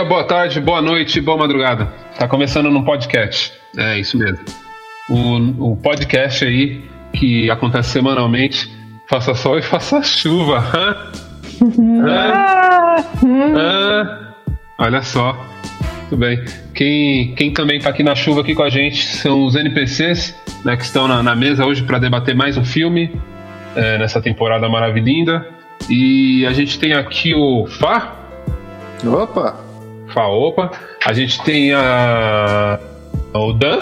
dia, boa tarde, boa noite, boa madrugada. Tá começando no podcast. É isso mesmo. O, o podcast aí que acontece semanalmente. Faça sol e faça chuva. olha só. Tudo bem. Quem, quem também está aqui na chuva aqui com a gente são os NPCs né, que estão na, na mesa hoje para debater mais um filme é, nessa temporada maravilhosa. E a gente tem aqui o Fá. Opa! Fá, opa. A gente tem a. O Dan.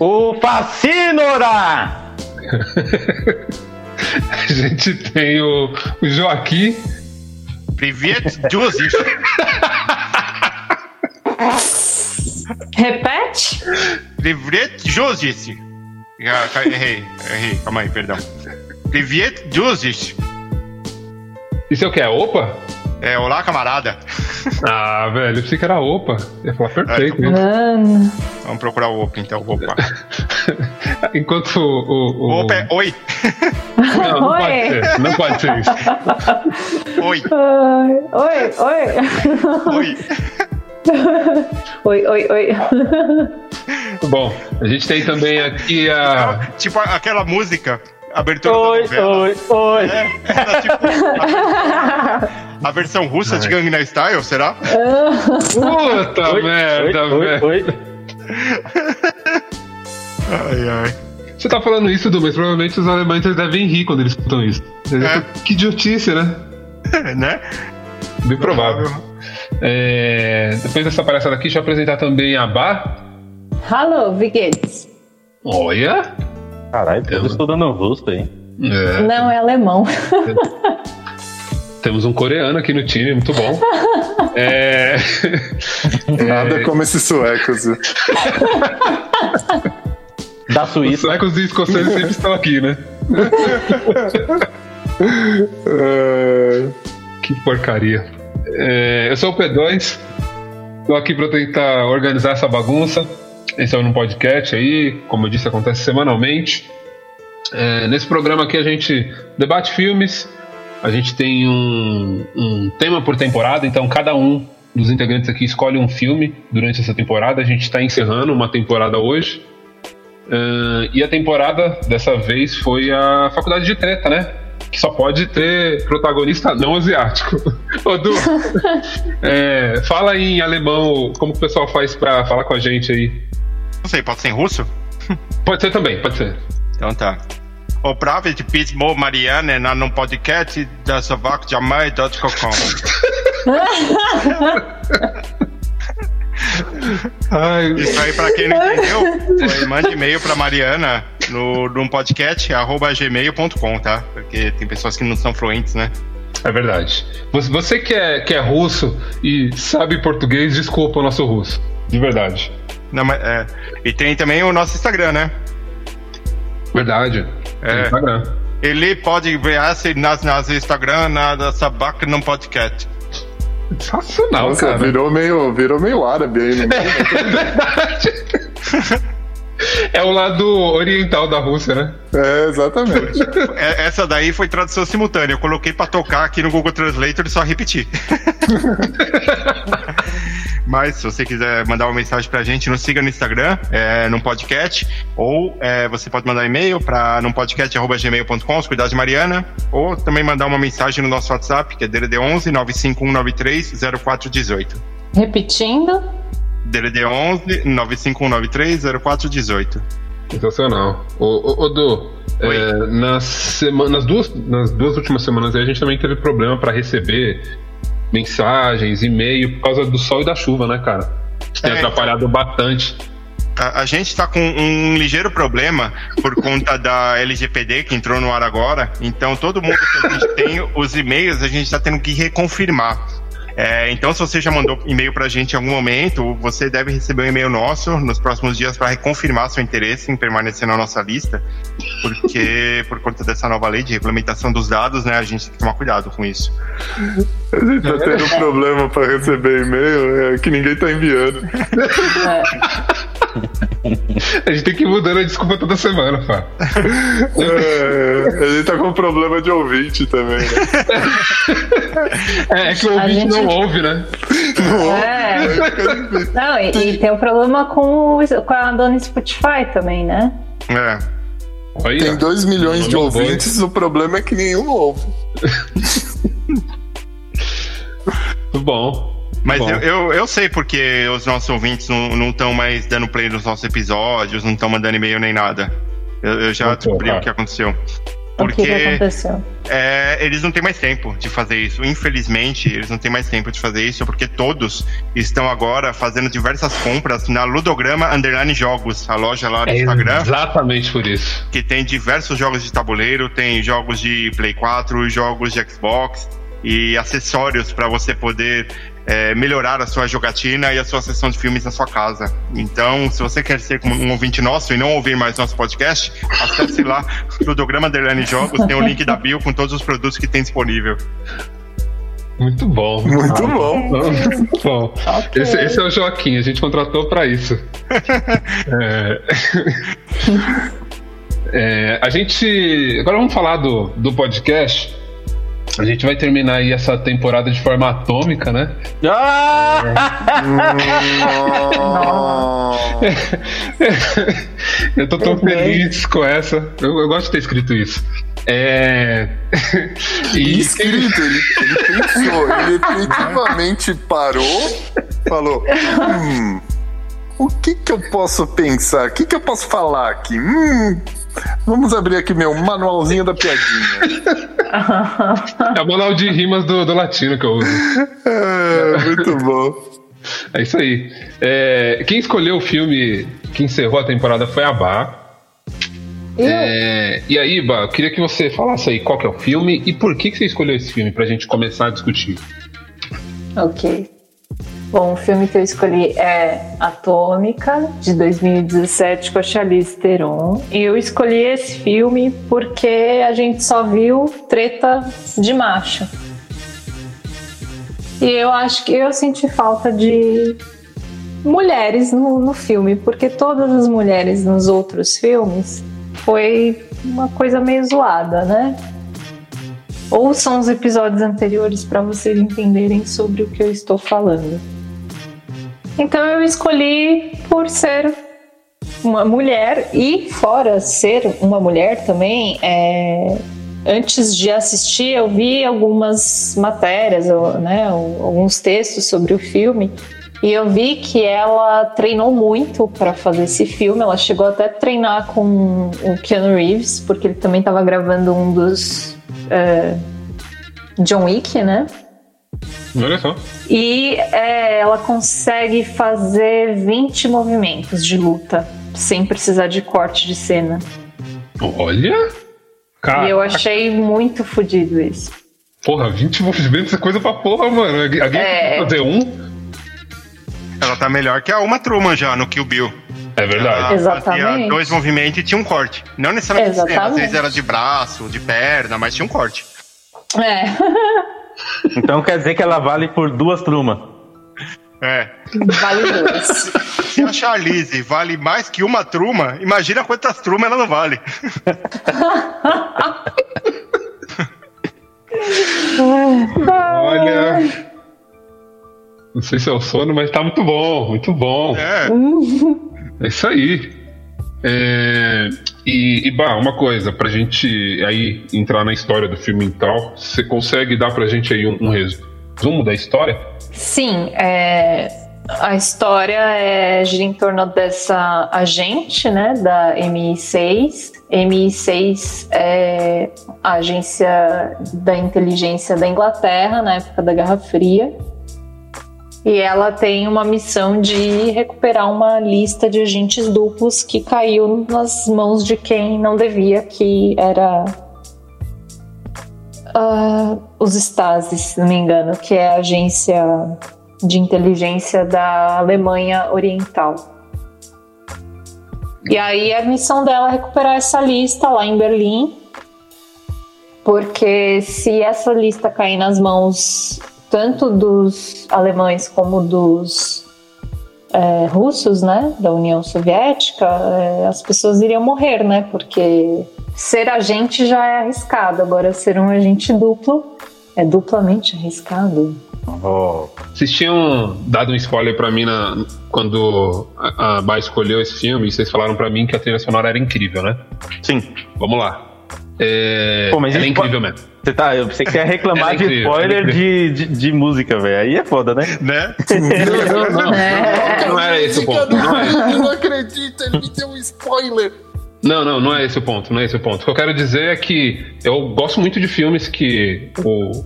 O Facinora! a gente tem o, o Joaquim. Privet Joseph. Repete? Privet Joseph. Errei, errei, calma aí, perdão. Privet Joseph. Isso é o que? É opa? É, olá, camarada. Ah, velho, eu pensei que era opa. Eu ia falar perfeito. É, Mano. Vamos procurar o opa, então, opa. Enquanto o. o, o... Opa é oi. Não, não Oi. pode ser. Não pode ser isso. Oi, Oi, oi. oi. Oi, oi, oi. Bom, a gente tem também aqui a. Tipo aquela música, abertura Oi, da novela. oi, oi. É, tipo, a, a versão russa de Gangnam Style, será? Puta Oi, merda, oi, velho. oi, oi. Ai, ai. Você tá falando isso, Du, mas provavelmente os alemães eles devem rir quando eles escutam isso. É. Que idiotice, né? né? Bem provável. É, depois dessa palhaçada aqui, deixa eu apresentar também a Bar. Hallo, wie geht's? Olha! Caralho, tô estudando russo aí. É, Não, é alemão. temos um coreano aqui no time, muito bom. É, Nada como esses suecos. Da os Suíça. suecos e escoceses sempre estão aqui, né? É, Que porcaria. É, eu sou o P2, tô aqui para tentar organizar essa bagunça. Esse é um podcast aí, como eu disse, acontece semanalmente. É, nesse programa aqui a gente debate filmes, a gente tem um, um tema por temporada, então cada um dos integrantes aqui escolhe um filme durante essa temporada. A gente está encerrando uma temporada hoje. É, e a temporada dessa vez foi a Faculdade de Treta, né? Que só pode ter protagonista não asiático. Ô, Du, é, fala aí em alemão como que o pessoal faz pra falar com a gente aí. Não sei, pode ser em russo? Pode ser também, pode ser. Então tá. O Pravet Pismo Mariane na num podcast da sovacjamai.com. Ai, Isso aí, pra quem não entendeu, foi, mande e-mail pra Mariana no, num podcast arroba gmail.com, tá? Porque tem pessoas que não são fluentes, né? é verdade. Você, você que, é, que é russo e sabe português, desculpa o nosso russo. De verdade. Não, mas, é. E tem também o nosso Instagram, né? Verdade. É. Tem Instagram. Ele pode ver se nas, nas Instagram na Sabac num podcast. Sensacional, Nossa, cara. virou meio, virou meio árabe aí, né? É verdade. É o lado oriental da Rússia, né? É, exatamente. É, Essa daí foi tradução simultânea. Eu coloquei pra tocar aqui no Google Translator e só repetir. Mas se você quiser mandar uma mensagem pra gente, nos siga no Instagram, é, num podcast, ou é, você pode mandar e-mail para num podcast.gmail.com, os cuidados de Mariana, ou também mandar uma mensagem no nosso WhatsApp, que é DDD 11 95193 0418. Repetindo. DDD 11 95193 0418. Sensacional. Ô, ô, ô Du, é, nas, sema- nas, duas, nas duas últimas semanas a gente também teve problema para receber mensagens, e-mail, por causa do sol e da chuva, né, cara? Isso tem É, atrapalhado bastante. A, a gente tá com um ligeiro problema por conta da LGPD que entrou no ar agora. Então, todo mundo que a gente tem, os e-mails, a gente tá tendo que reconfirmar. É, então, se você já mandou e-mail pra gente em algum momento, você deve receber um e-mail nosso nos próximos dias para reconfirmar seu interesse em permanecer na nossa lista, porque por conta dessa nova lei de regulamentação dos dados, né, a gente tem que tomar cuidado com isso. A gente tá tendo um problema pra receber e-mail, é que ninguém tá enviando. É. A gente tem que ir mudando a desculpa toda semana, Fá. É, a gente tá com problema de ouvinte também, né? É, é que o ouvinte gente- não ouve, né? É. Não, e, e tem o problema com, o- com a dona Spotify também, né? É. Olha. Tem 2 milhões de ouvintes, o problema é que nenhum ouve. Muito bom. Mas Bom. eu, eu, eu sei porque os nossos ouvintes não estão mais dando play nos nossos episódios, não estão mandando e-mail nem nada. Eu, eu já Muito descobri bom, o que aconteceu. O que, que Porque aconteceu? é, eles não têm mais tempo de fazer isso. Infelizmente, eles não têm mais tempo de fazer isso, porque todos estão agora fazendo diversas compras na Ludograma Underline Jogos, a loja lá do É Instagram. exatamente por isso. que tem diversos jogos de tabuleiro, tem jogos de Play 4, jogos de Xbox e acessórios para você poder é, melhorar a sua jogatina e a sua sessão de filmes na sua casa. Então, se você quer ser como um ouvinte nosso e não ouvir mais nosso podcast, acesse lá no Programa Underline Jogos, tem o link da bio com todos os produtos que tem disponível. Muito bom. Muito bom. Muito bom. Ok. Esse, esse é o Joaquim, a gente contratou pra isso. É... É, a gente. Agora vamos falar do, do podcast. A gente vai terminar aí essa temporada de forma atômica, né? Ah! eu tô tão feliz com essa. Eu, eu gosto de ter escrito isso. É. e Escrito, ele, ele pensou, ele efetivamente parou, falou: hum, o que que eu posso pensar? O que que eu posso falar aqui? Hum, vamos abrir aqui meu manualzinho da piadinha. é o manual de rimas do, do latino que eu uso. É, muito bom. É isso aí. É, quem escolheu o filme que encerrou a temporada foi a Bá. É, e aí, Bá, eu queria que você falasse aí qual que é o filme e por que, que você escolheu esse filme pra gente começar a discutir. Ok. Bom, o filme que eu escolhi é Atômica, de 2017, com a Charlize Theron. E eu escolhi esse filme porque a gente só viu treta de macho. E eu acho que eu senti falta de mulheres no, no filme, porque todas as mulheres nos outros filmes foi uma coisa meio zoada, né? Ouçam os episódios anteriores para vocês entenderem sobre o que eu estou falando. Então eu escolhi por ser uma mulher e fora ser uma mulher também, é, antes de assistir eu vi algumas matérias, né, alguns textos sobre o filme e eu vi que ela treinou muito para fazer esse filme. Ela chegou até a treinar com o Keanu Reeves, porque ele também estava gravando um dos é, John Wick, né? Olha só. E é, ela consegue fazer 20 movimentos de luta sem precisar de corte de cena. Olha! Cara, E eu achei muito fodido isso. porra, 20 movimentos é coisa pra porra, mano. Alguém É. fazer um? Ela tá melhor que a Uma Truman já no Kill Bill. É verdade. Ela Exatamente. fazia dois movimentos e tinha um corte. Não necessariamente cena, às Exatamente. vezes era de braço, de perna, mas tinha um corte. É, Então quer dizer que ela vale por duas trumas. É. vale dois. Se a Charlize vale mais que uma truma, imagina quantas trumas ela não vale. Olha. Não sei se é o sono, mas tá muito bom, muito bom. É. É isso aí. É, e, e, bah, uma coisa, pra gente aí entrar na história do filme e tal, você consegue dar pra gente aí um, um resumo da história? Sim, é, a história é, gira em torno dessa agente, né, da MI6. MI6 é a agência da inteligência da Inglaterra na época da Guerra Fria. E ela tem uma missão de recuperar uma lista de agentes duplos que caiu nas mãos de quem não devia, que era ah, os Stasi, se não me engano, que é a agência de inteligência da Alemanha Oriental. E aí a missão dela é recuperar essa lista lá em Berlim, porque se essa lista cair nas mãos tanto dos alemães como dos é, russos, né, da União Soviética, é, as pessoas iriam morrer, né, porque ser agente já é arriscado, agora ser um agente duplo é duplamente arriscado. Oh. Vocês tinham dado um spoiler pra mim na, quando a, a Bá escolheu esse filme e vocês falaram pra mim que a trilha sonora era incrível, né? Sim. Vamos lá. É, Pô, mas ela é incrível mesmo. Você tá, eu pensei que você ia reclamar é de incrível, spoiler ela é de, de, de música, velho. Aí é foda, né? Né? Não, não, não. Não era esse o ponto. Não é. Eu não acredito, ele me deu um spoiler. Não, não, não é esse o ponto, não é esse o ponto. O que eu quero dizer é que eu gosto muito de filmes que o,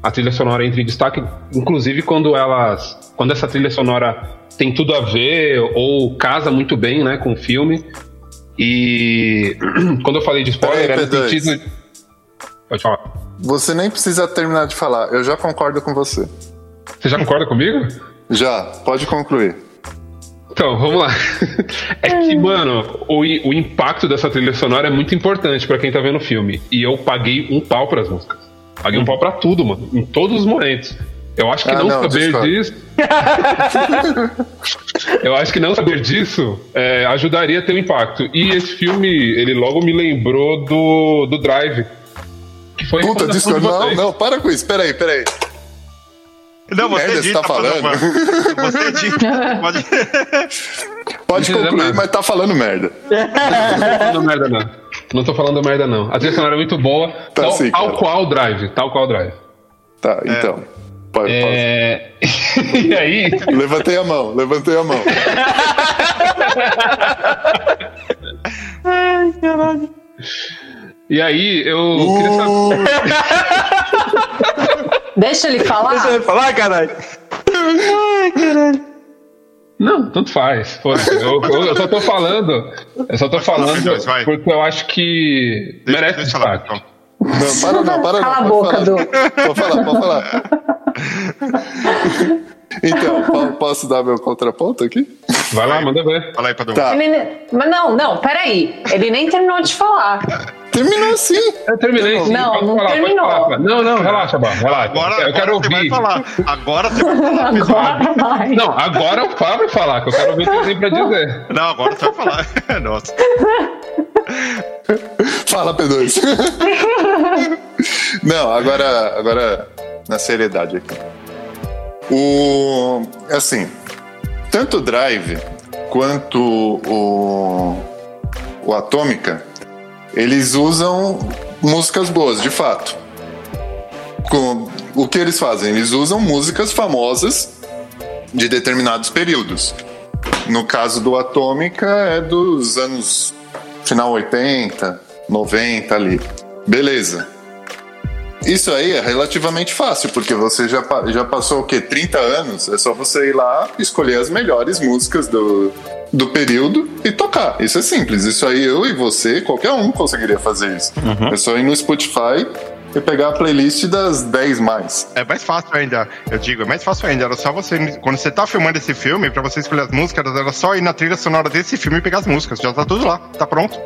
a trilha sonora entra em destaque, inclusive quando elas. Quando essa trilha sonora tem tudo a ver ou casa muito bem né, com o filme. E quando eu falei de spoiler, Peraí, era no P2. sentido. Pode falar. Você nem precisa terminar de falar, eu já concordo com você. Você já concorda comigo? Já, pode concluir. Então, vamos lá. É que, mano, o, o impacto dessa trilha sonora é muito importante pra quem tá vendo o filme. E eu paguei um pau pras músicas. Paguei um pau pra tudo, mano. Em todos os momentos. Eu acho que Ah, não, não, saber disso. eu acho que não saber disso é, ajudaria a ter um impacto. E esse filme, ele logo me lembrou do, do Drive. Que foi Puta, de não, vocês. não, para com isso, peraí, peraí. Não, você merda você edita, tá falando? Você edita. Pode... Pode Não entendeu concluir, mas tá falando merda. Não tô falando merda, não. Não tô falando merda, não. A trilha sonora é muito boa. Tá tal, sim, tal qual o Drive. Tal qual o Drive. Tá, então. Pode, É... e aí, pode. Levantei a mão, levantei a mão. e aí eu queria saber. Deixa ele falar. Você vai falar, caralho? Não, tanto faz. foda-se. Eu, eu- eu só tô falando. Eu só tô falando Deus, vai. porque eu acho que Deixa, merece deixa falar, destaque. então. Não, para não, para não. Cala a boca, falar. Du. Pode falar, pode falar. Então, po- posso dar meu contraponto aqui? Vai lá, manda ver. Fala aí, Padawan. Tá, Ele- Mas não, não, peraí. Ele nem terminou de falar. terminou assim. Eu terminei. sim, Não, não falar, terminou. falar. Não, não, relaxa, Bá, relaxa. Agora, eu quero agora você vai ouvir. falar. Agora você vai falar. Agora vai. Não, agora o Fábio falar, que eu quero ouvir o que ele tem pra dizer. Não, agora você vai falar. Nossa. Fala, P2. Não, agora, agora na seriedade aqui. O. Assim, tanto o Drive quanto o. O Atômica, eles usam músicas boas, de fato. Com, o que eles fazem? Eles usam músicas famosas de determinados períodos. No caso do Atômica, é dos anos final 80, 90 ali. Beleza. Isso aí é relativamente fácil, porque você já, já passou o quê? 30 anos? É só você ir lá, escolher as melhores músicas do, do período e tocar. Isso é simples. Isso aí eu e você, qualquer um conseguiria fazer isso. É só ir no Spotify e pegar a playlist das 10 mais. É mais fácil ainda, eu digo, é mais fácil ainda. Era só você, quando você tá filmando esse filme, pra você escolher as músicas, era só ir na trilha sonora desse filme e pegar as músicas. Já tá tudo lá, tá pronto.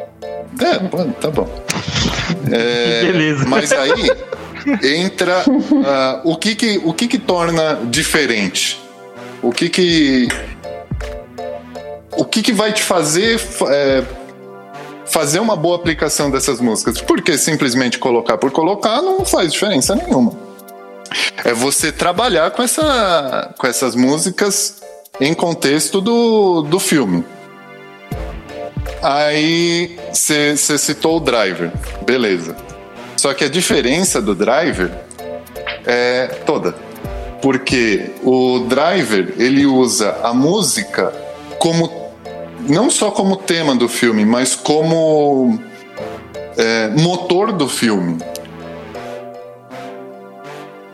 É, tá bom. É, Beleza. Mas aí entra ah, o, que que, o que que torna diferente? O que que o que que vai te fazer fa- é, fazer uma boa aplicação dessas músicas? Porque simplesmente colocar por colocar não faz diferença nenhuma. É você trabalhar com, essa, com essas músicas em contexto do, do filme. Aí você citou o driver, beleza. Só que a diferença do driver é toda. Porque o driver ele usa a música como não só como tema do filme, mas como é, motor do filme.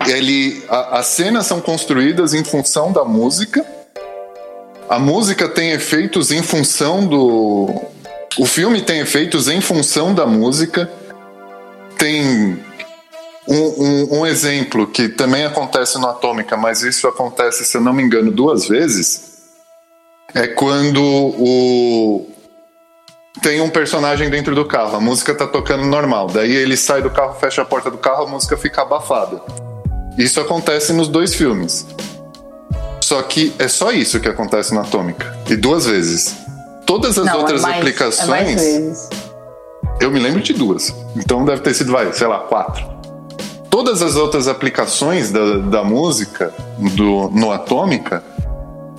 Ele, a- as cenas são construídas em função da música. A música tem efeitos em função do. O filme tem efeitos em função da música. Tem um, um- um exemplo que também acontece no Atômica, mas isso acontece, se eu não me engano, duas vezes. É quando o. Tem um personagem dentro do carro, a música tá tocando normal. Daí ele sai do carro, fecha a porta do carro, a música fica abafada. Isso acontece nos dois filmes. Só que é só isso que acontece na Atômica. E duas vezes. Todas as Não, outras é mais, aplicações. É. Eu me lembro de duas. Então deve ter sido, vai, sei lá, quatro. Todas as outras aplicações da, da música do, no Atômica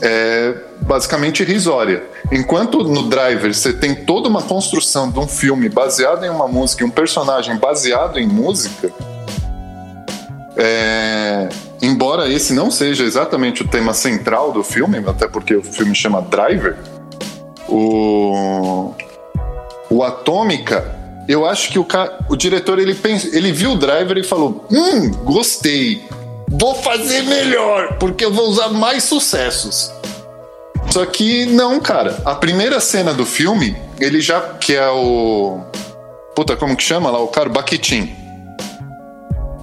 é basicamente irrisória. Enquanto no Driver você tem toda uma construção de um filme baseado em uma música e um personagem baseado em música, é, embora esse não seja exatamente o tema central do filme, até porque o filme chama Driver, o, o Atômica, eu acho que o, ca- o diretor ele, pens- ele viu o Driver e falou: Hum, gostei, vou fazer melhor, porque eu vou usar mais sucessos. Só que não, cara. A primeira cena do filme, ele já. que é o. Puta, como que chama lá? O cara, o Baquitim.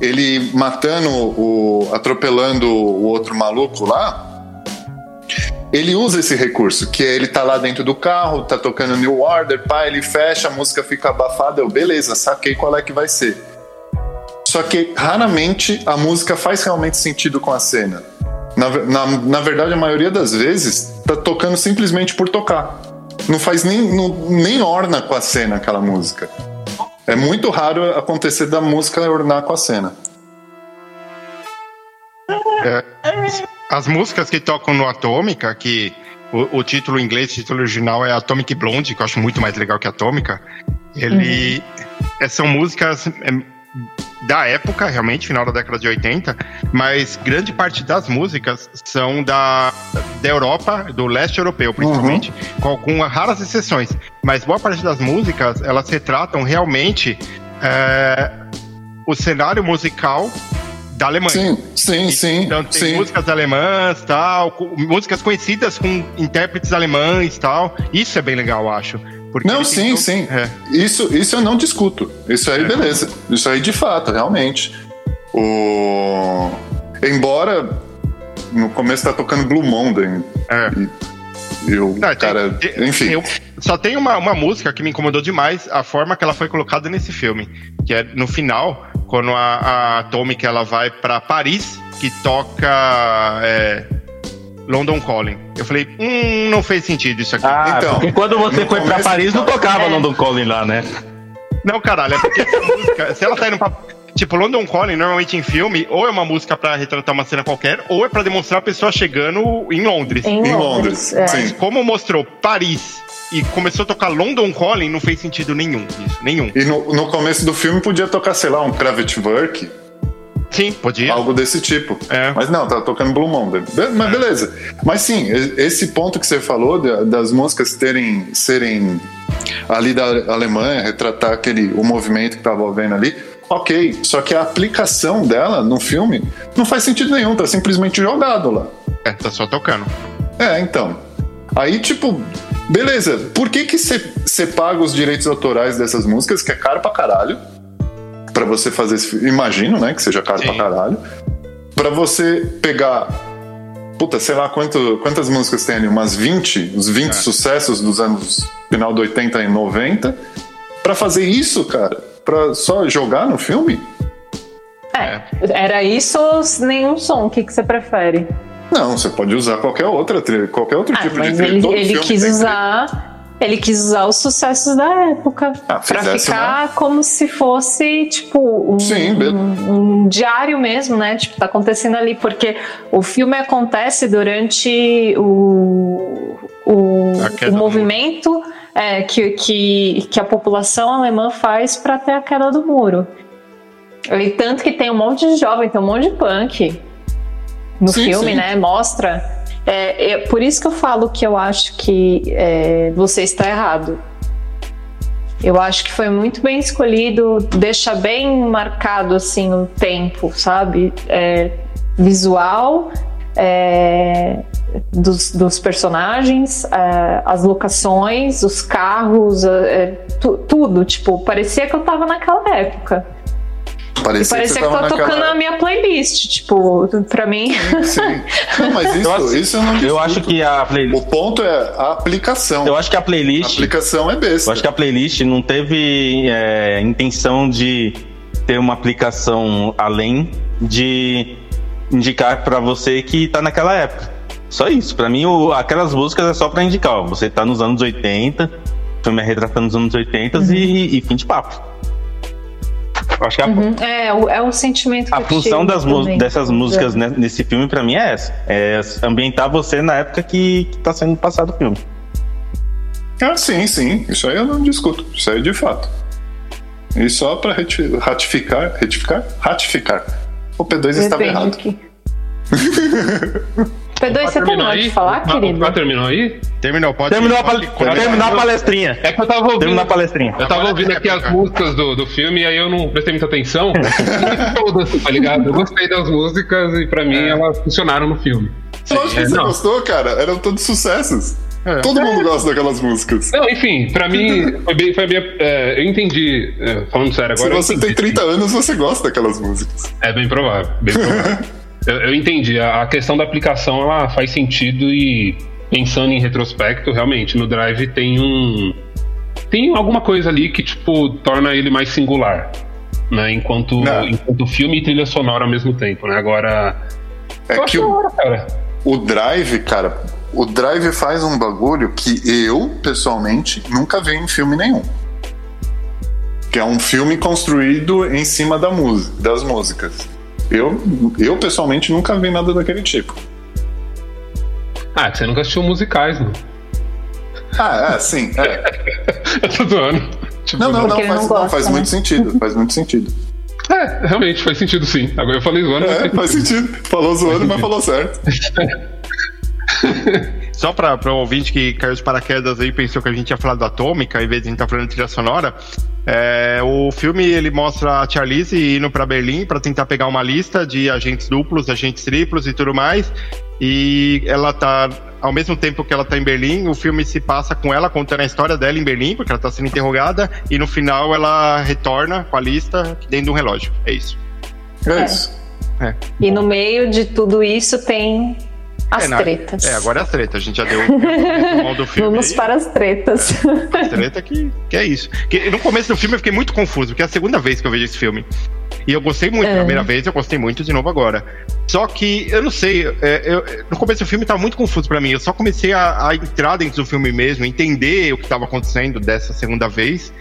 Ele matando o. atropelando o outro maluco lá. Ele usa esse recurso, que é ele tá lá dentro do carro, tá tocando New Order, pá, ele fecha, a música fica abafada, eu, beleza, saquei qual é que vai ser. Só que raramente a música faz realmente sentido com a cena. Na, na, na verdade, a maioria das vezes tá tocando simplesmente por tocar. Não faz nem, não- nem orna com a cena aquela música. É muito raro acontecer da música ornar com a cena. As músicas que tocam no Atômica, que o, o título em inglês, o título original é Atomic Blonde, que eu acho muito mais legal que Atômica. Ele é, são músicas é, da época, realmente, final da década de 80, mas grande parte das músicas são da, da Europa, do leste europeu, principalmente, com algumas raras exceções. Mas boa parte das músicas, elas retratam realmente é, o cenário musical da Alemanha. Sim, sim, sim. Então tem sim. músicas alemãs, tal, músicas conhecidas com intérpretes alemães, tal. Isso é bem legal, eu acho. Porque Não, sim, sim. É. Isso, isso eu não discuto. Isso aí, É. beleza. Isso aí, de fato, realmente. O... Embora no começo tá tocando Blue Monday. É. E o Não, cara. tem- enfim. eu- só tem uma, uma música que me incomodou demais, a forma que ela foi colocada nesse filme. Que é no final, quando a, a Atomic ela vai pra Paris, que toca é, London Calling. Eu falei, hum, não fez sentido isso aqui. Ah, Então, porque quando você no foi pra começo- Paris não tocava É. London Calling lá, né? Não, caralho, é porque essa música, se ela tá indo pra. Tipo, London Calling, normalmente em filme, ou é uma música pra retratar uma cena qualquer, ou é pra demonstrar a pessoa chegando em Londres. Em, Em Londres. Londres, é. sim. Como mostrou Paris e começou a tocar London Calling, não fez sentido nenhum isso, nenhum. E no, no começo do filme podia tocar, sei lá, um Kraftwerk, Sim, podia. algo desse tipo. É. Mas não, tá tocando Blue Monday. Mas beleza. Mas sim, esse ponto que você falou da- das músicas terem serem ali da Alemanha, retratar aquele o movimento que tava vendo ali. Ok, só que a aplicação dela no filme não faz sentido nenhum, tá simplesmente jogado lá. É, tá só tocando. É, então. Aí, tipo, beleza, por que que você paga os direitos autorais dessas músicas, que é caro pra caralho? Pra você fazer esse filme. Imagino, né, que seja caro Sim. pra caralho. Pra você pegar. Puta, sei lá quanto, quantas músicas tem ali, umas 20, os 20 É. sucessos dos anos final do 80 e 90. Pra fazer isso, cara, pra só jogar no filme? É, Era isso ou nenhum som? O que, que você prefere? Não, você pode usar qualquer outra trilha, qualquer outro Ah, tipo de trilha. ele, ele filme quis trilha. usar. Ele quis usar os sucessos da época Ah, pra fizesse ficar como se fosse tipo um, Sim, um- um diário mesmo, né? Tipo, tá acontecendo ali porque o filme acontece durante o, o, o movimento é, que, que, que a população alemã faz para ter a queda do muro. E tanto que tem um monte de jovem, tem um monte de punk no Sim, filme, sim. né? Mostra. É, é por isso que eu falo que eu acho que é, você está errado. Eu acho que foi muito bem escolhido, deixa bem marcado assim o tempo, sabe? É, visual é, dos, dos personagens, é, as locações, os carros, é, tu- tudo. Tipo, parecia que eu tava naquela época. E Parecia, parecia que, eu tava tô tocando a minha playlist. Tipo, pra mim. Sim. Não, mas isso, Eu acho- isso eu não Eu discuto. acho que a playlist. O ponto é a aplicação. Eu acho que a A playlist. aplicação é besta. Eu acho que a playlist não teve é, intenção de ter uma aplicação além de indicar pra você que tá naquela época. Só isso. Pra mim, o, aquelas músicas é só pra indicar. Ó, você tá nos anos 80, o filme é retratando os anos 80 Uhum. e, e fim de papo. Acho que a, Uhum. É, o- é o sentimento que a eu função das também. dessas músicas né, nesse filme, pra mim, é essa. É ambientar você na época que, que tá sendo passado o filme. Ah, sim, sim. Isso aí eu não discuto. Isso aí é de fato. E só pra reti- ratificar, retificar? Ratificar. O P2 estava Depende errado. aqui. P2, você terminou de falar, Ah, querido? ah, terminou aí? Terminou, pode Terminou a, pode- pal- terminou a palestrinha. É que eu tava ouvindo. Terminou a palestrinha. Eu tava ouvindo é aqui as músicas do, do filme e aí eu não prestei muita atenção. Todas, tá ligado? Eu gostei das músicas e pra mim elas funcionaram no filme. Lógico que é, você não. gostou, cara. Eram todos sucessos. É. Todo mundo gosta daquelas músicas. Não, enfim, pra mim foi bem. Foi bem é, eu entendi, é, falando sério Se agora. eu você entendi. tem 30 anos, você gosta daquelas músicas. É bem provável, bem provável. eu, eu entendi. A, a questão da aplicação ela faz sentido e pensando em retrospecto, realmente, no Drive tem um. Tem alguma coisa ali que, tipo, torna ele mais singular. Né? Enquanto, Não. enquanto filme e trilha sonora ao mesmo tempo, né? Agora. É que o, hora, cara. o Drive, cara, o Drive faz um bagulho que eu, pessoalmente, nunca vi em filme nenhum. Que é um filme construído em cima da música, das músicas. Eu, eu, pessoalmente, nunca vi nada daquele tipo. Ah, que você nunca assistiu musicais, mano. Ah, é, sim. É. Eu tô zoando. Tipo, Não, não, não, faz, não não, gosta, faz né? muito sentido. Faz muito sentido. É, realmente faz sentido sim. Agora eu falei zoando, É, faz faz sentido. Falou zoando, mas falou certo. Só pra um ouvinte que caiu de paraquedas aí pensou que a gente ia falar do Atômica, em vez de a gente estar falando de trilha sonora, é, o filme ele mostra a Charlize indo pra Berlim pra tentar pegar uma lista de agentes duplos, agentes triplos e tudo mais. E ela tá, ao mesmo tempo que ela tá em Berlim, o filme se passa com ela contando a história dela em Berlim, porque ela tá sendo interrogada, e no final ela retorna com a lista dentro de um relógio. É isso. É, É. isso. E no meio de tudo isso tem as é, na- tretas. É, agora é as tretas. A gente já deu o do filme. Vamos para as tretas. A treta que, que é isso. Que no começo do filme eu fiquei muito confuso, porque é a segunda vez que eu vejo esse filme. E eu gostei muito É. da primeira vez, eu gostei muito de novo agora. Só que, eu não sei, é, eu- no começo do filme tava muito confuso pra mim. Eu só comecei a, a entrar dentro do filme mesmo, entender o que tava acontecendo dessa segunda vez,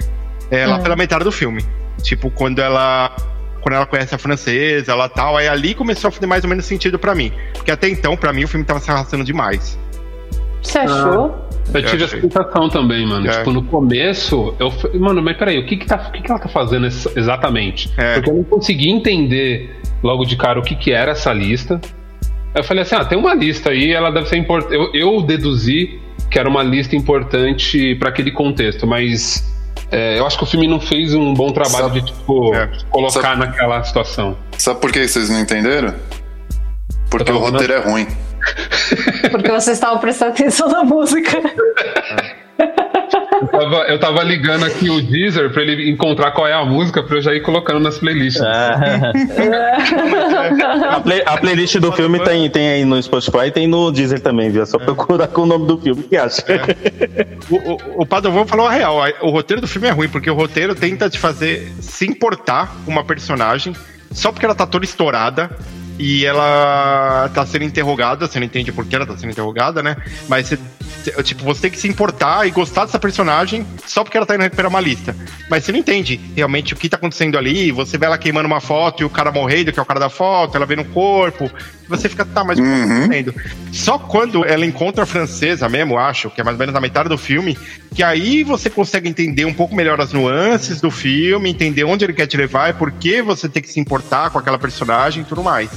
é, lá Hum. pela metade do filme. Tipo, quando ela. Quando ela conhece a francesa, ela tal, aí ali começou a fazer mais ou menos sentido pra mim. Porque até então, pra mim, o filme tava se arrastando demais. Você achou? Eu tive essa sensação também, mano. É. Tipo, no começo, eu falei, mano, mas peraí, o que que, tá, o que que ela tá fazendo ex- exatamente? É. Porque eu não consegui entender logo de cara o que que era essa lista. Eu falei assim, ah, tem uma lista aí, ela deve ser importante. Eu, eu deduzi que era uma lista importante pra aquele contexto, mas é, eu acho que o filme não fez um bom trabalho Sabe- de, tipo, É. colocar Sabe- naquela situação. Sabe por que vocês não entenderam? Porque o roteiro é ruim. Porque vocês estavam prestando atenção na música. Eu tava, eu tava ligando aqui o Deezer pra ele encontrar qual é a música pra eu já ir colocando nas playlists. a, play- a playlist do filme tem, tem aí no Spotify e tem no Deezer também, viu? É só procurar com o nome do filme que acha. O, o, o Padovão falou a real. O roteiro do filme é ruim, porque o roteiro tenta te fazer se importar com uma personagem só porque ela tá toda estourada e ela tá sendo interrogada. Você não entende por que ela tá sendo interrogada, né? Mas você, tipo, você tem que se importar e gostar dessa personagem só porque ela tá indo recuperar uma lista. Mas você não entende realmente o que tá acontecendo ali. Você vê ela queimando uma foto e o cara morrendo, que é o cara da foto, ela vê no corpo. Você fica, tá, mas o que tá Uhum. acontecendo? Só quando ela encontra a francesa mesmo, acho, que é mais ou menos na metade do filme, que aí você consegue entender um pouco melhor as nuances do filme, entender onde ele quer te levar e por que você tem que se importar com aquela personagem e tudo mais.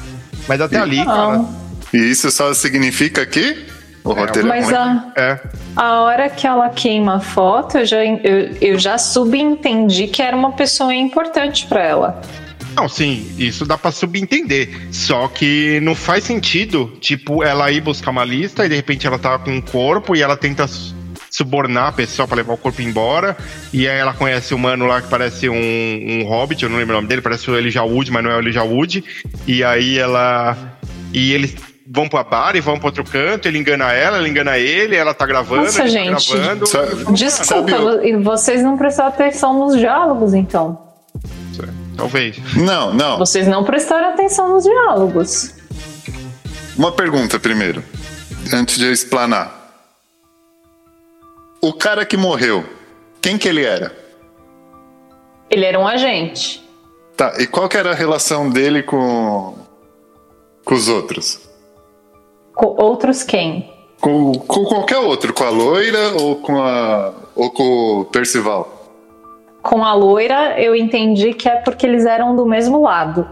Mas até ali, cara. Não, E isso só significa que o roteiro é, mas ruim. a, É, a hora que ela queima a foto, eu já, eu, eu já subentendi que era uma pessoa importante pra ela. Não, sim, isso dá pra subentender. Só que não faz sentido, tipo, ela ir buscar uma lista e de repente ela tá com um corpo e ela tenta subornar a pessoa pra levar o corpo embora. E aí ela conhece o mano lá que parece um, um hobbit, eu não lembro o nome dele, parece o Elijah Wood, mas não é o Elijah Wood. E aí ela. E eles vão pra bar e vão pra outro canto, ele engana ela, ela engana ele, ela tá gravando, Nossa, ele gente. tá gravando. Sabe- Desculpa, Sabe e vocês não prestaram atenção nos diálogos, então. Talvez. Não, não. Vocês não prestaram atenção nos diálogos. Uma pergunta primeiro. antes de eu explanar. O cara que morreu, quem que ele era? Ele era um agente. Tá, e qual que era a relação dele com, com os outros? Com outros quem? Com, com qualquer outro, com a loira ou com a ou com o Percival? Com a loira, eu entendi que é porque eles eram do mesmo lado.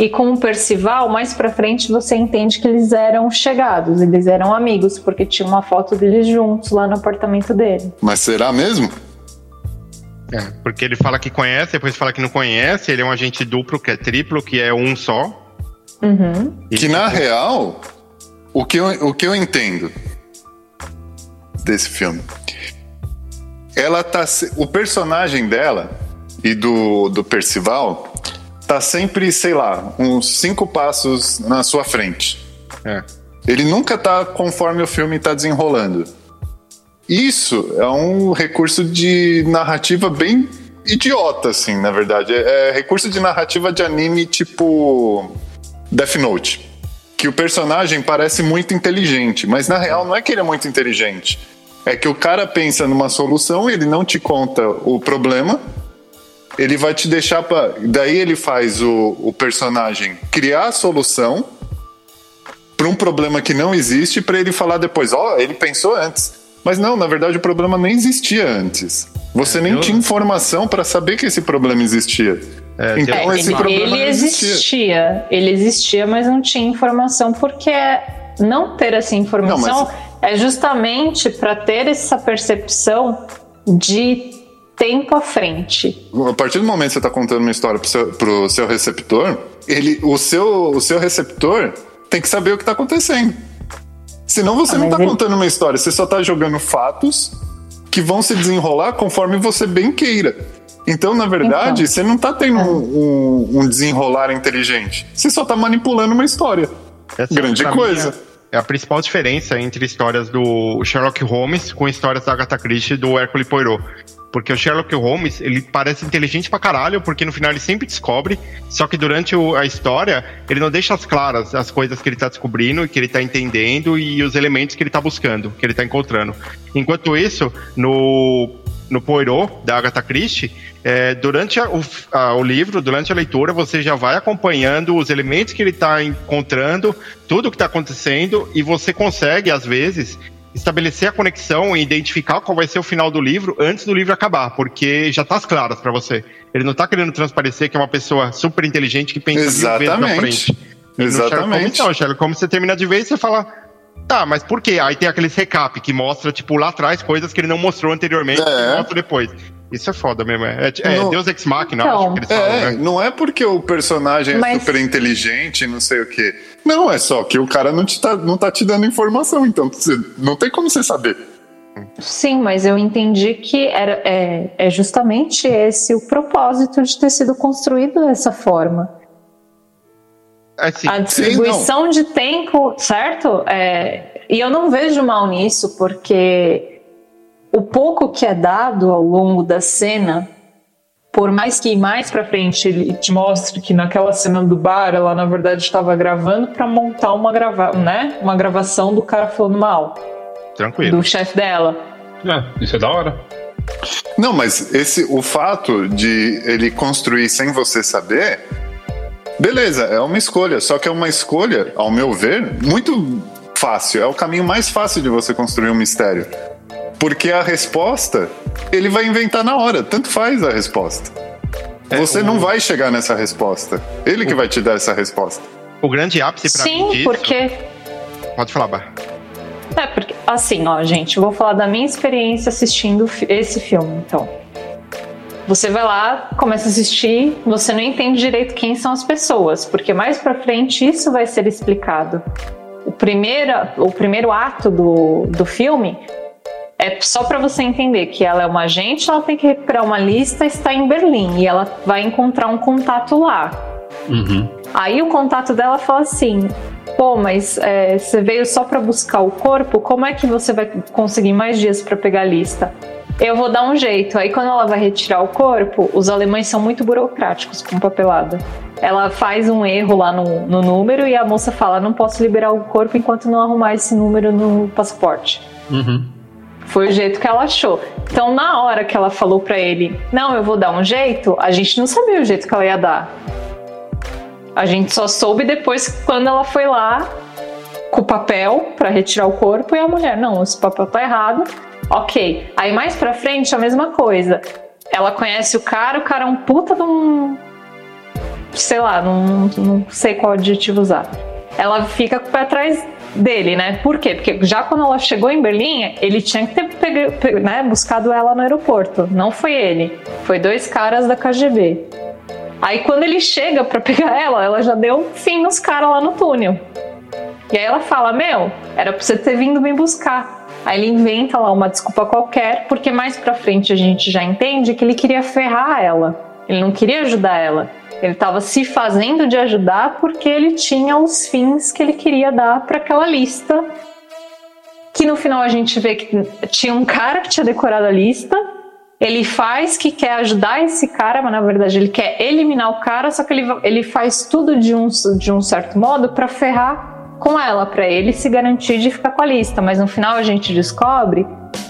E com o Percival, mais pra frente você entende que eles eram chegados, eles eram amigos, porque tinha uma foto deles juntos lá no apartamento dele. Mas será mesmo? É, porque ele fala que conhece, depois fala que não conhece, ele é um agente duplo, que é triplo, que é um só. Uhum. Que na real, o que, eu, o que eu entendo desse filme, ela tá. O personagem dela e do, do Percival tá sempre, sei lá, uns cinco passos na sua frente. É. Ele nunca tá conforme o filme tá desenrolando. Isso é um recurso de narrativa bem idiota, assim, na verdade. É, é recurso de narrativa de anime tipo Death Note. Que o personagem parece muito inteligente, mas na real não é que ele é muito inteligente. É que o cara pensa numa solução, ele não te conta o problema, ele vai te deixar para. Daí ele faz o, o personagem criar a solução para um problema que não existe para ele falar depois, ó, ele pensou antes. Mas não, na verdade o problema nem existia antes. Você nem eu- tinha informação para saber que esse problema existia. É, então É, esse ele, problema ele existia. existia. Ele existia, mas não tinha informação, porque não ter essa informação Não, é justamente para ter essa percepção de tempo à frente. A partir do momento que você está contando uma história pro seu, pro seu receptor, ele, o, seu, o seu receptor tem que saber o que está acontecendo. Senão você Ah, não está ele- contando uma história, você só está jogando fatos que vão se desenrolar conforme você bem queira. Então, na verdade, Então. você não está tendo um, um- um desenrolar inteligente. Você só está manipulando uma história. Essa, Grande pra mim, coisa. É a principal diferença entre histórias do Sherlock Holmes com histórias da Agatha Christie e do Hercule Poirot. Porque o Sherlock Holmes, ele parece inteligente pra caralho, porque no final ele sempre descobre, só que durante o- a história, ele não deixa as claras as coisas que ele tá descobrindo, que ele tá entendendo e os elementos que ele tá buscando, que ele tá encontrando. Enquanto isso, no, no Poirot, da Agatha Christie, é, durante a- o, a- o livro, durante a leitura, você já vai acompanhando os elementos que ele está encontrando, tudo que está acontecendo, e você consegue, às vezes, estabelecer a conexão e identificar qual vai ser o final do livro antes do livro acabar, porque já tá as claras para você. Ele não tá querendo transparecer que é uma pessoa super inteligente que pensa mil vezes na Exatamente. frente. E Holmes, Exatamente. não, Sherlock Holmes você termina de ver você fala. Tá, mas por quê? Aí tem aqueles recap que mostra, tipo, lá atrás coisas que ele não mostrou anteriormente É. e mostra depois. Isso é foda mesmo. É, é Não. Deus Ex Machina, Então. acho que eles falam, É, né? não é porque o personagem é Mas- super inteligente, não sei o quê. Não, é só que o cara não, te tá, não tá te dando informação, então você, não tem como você saber. Sim, mas eu entendi que era, é, é justamente esse o propósito de ter sido construído dessa forma. Assim, A distribuição de tempo, certo? É, e eu não vejo mal nisso, porque o pouco que é dado ao longo da cena, por mais que mais pra frente ele te mostre que naquela cena do bar ela na verdade estava gravando pra montar uma grava né? Uma gravação do cara falando mal tranquilo. do chefe dela. É, isso é da hora. Não, mas esse, o fato de ele construir sem você saber, beleza, é uma escolha. Só que é uma escolha, ao meu ver, muito fácil. É o caminho mais fácil de você construir um mistério. Porque a resposta, ele vai inventar na hora. Tanto faz a resposta. Você o- não vai chegar nessa resposta. Ele que vai te dar essa resposta. O grande ápice pra mim Sim, disso... porque Pode falar, Bar. É, porque, assim, ó, gente, vou falar da minha experiência assistindo esse filme, então. Você vai lá, começa a assistir, você não entende direito quem são as pessoas, porque mais pra frente isso vai ser explicado. O primeiro, o primeiro ato do, do filme é só pra você entender que ela é uma agente, ela tem que recuperar uma lista, está em Berlim, e ela vai encontrar um contato lá. Uhum. Aí o contato dela fala assim: pô, mas é, você veio só para buscar o corpo, como é que você vai conseguir mais dias para pegar a lista? Eu vou dar um jeito. Aí quando ela vai retirar o corpo, os alemães são muito burocráticos com papelada. Ela faz um erro lá no, no número e a moça fala: não posso liberar o corpo enquanto não arrumar esse número no passaporte. Uhum. Foi o jeito que ela achou. Então, na hora que ela falou para ele, não, eu vou dar um jeito, a gente não sabia o jeito que ela ia dar. A gente só soube depois quando ela foi lá com o papel para retirar o corpo e a mulher, não, esse papel tá errado. Ok. Aí mais pra frente a mesma coisa. Ela conhece o cara, o cara é um puta de um. Sei lá, não, não sei qual adjetivo usar. Ela fica com o pé atrás dele, né? Por quê? Porque já quando ela chegou em Berlim, ele tinha que ter pego, né, buscado ela no aeroporto. Não foi ele. Foi dois caras da KGB. Aí quando ele chega para pegar ela, ela já deu fim nos caras lá no túnel. E aí ela fala: Meu, era pra você ter vindo me buscar. Aí ele inventa lá uma desculpa qualquer, porque mais pra frente a gente já entende que ele queria ferrar ela. Ele não queria ajudar ela. Ele estava se fazendo de ajudar porque ele tinha os fins que ele queria dar para aquela lista. Que no final a gente vê que tinha um cara que tinha decorado a lista. Ele faz que quer ajudar esse cara, mas na verdade ele quer eliminar o cara, só que ele, ele faz tudo de um, de um certo modo para ferrar com ela, para ele se garantir de ficar com a lista. Mas no final a gente descobre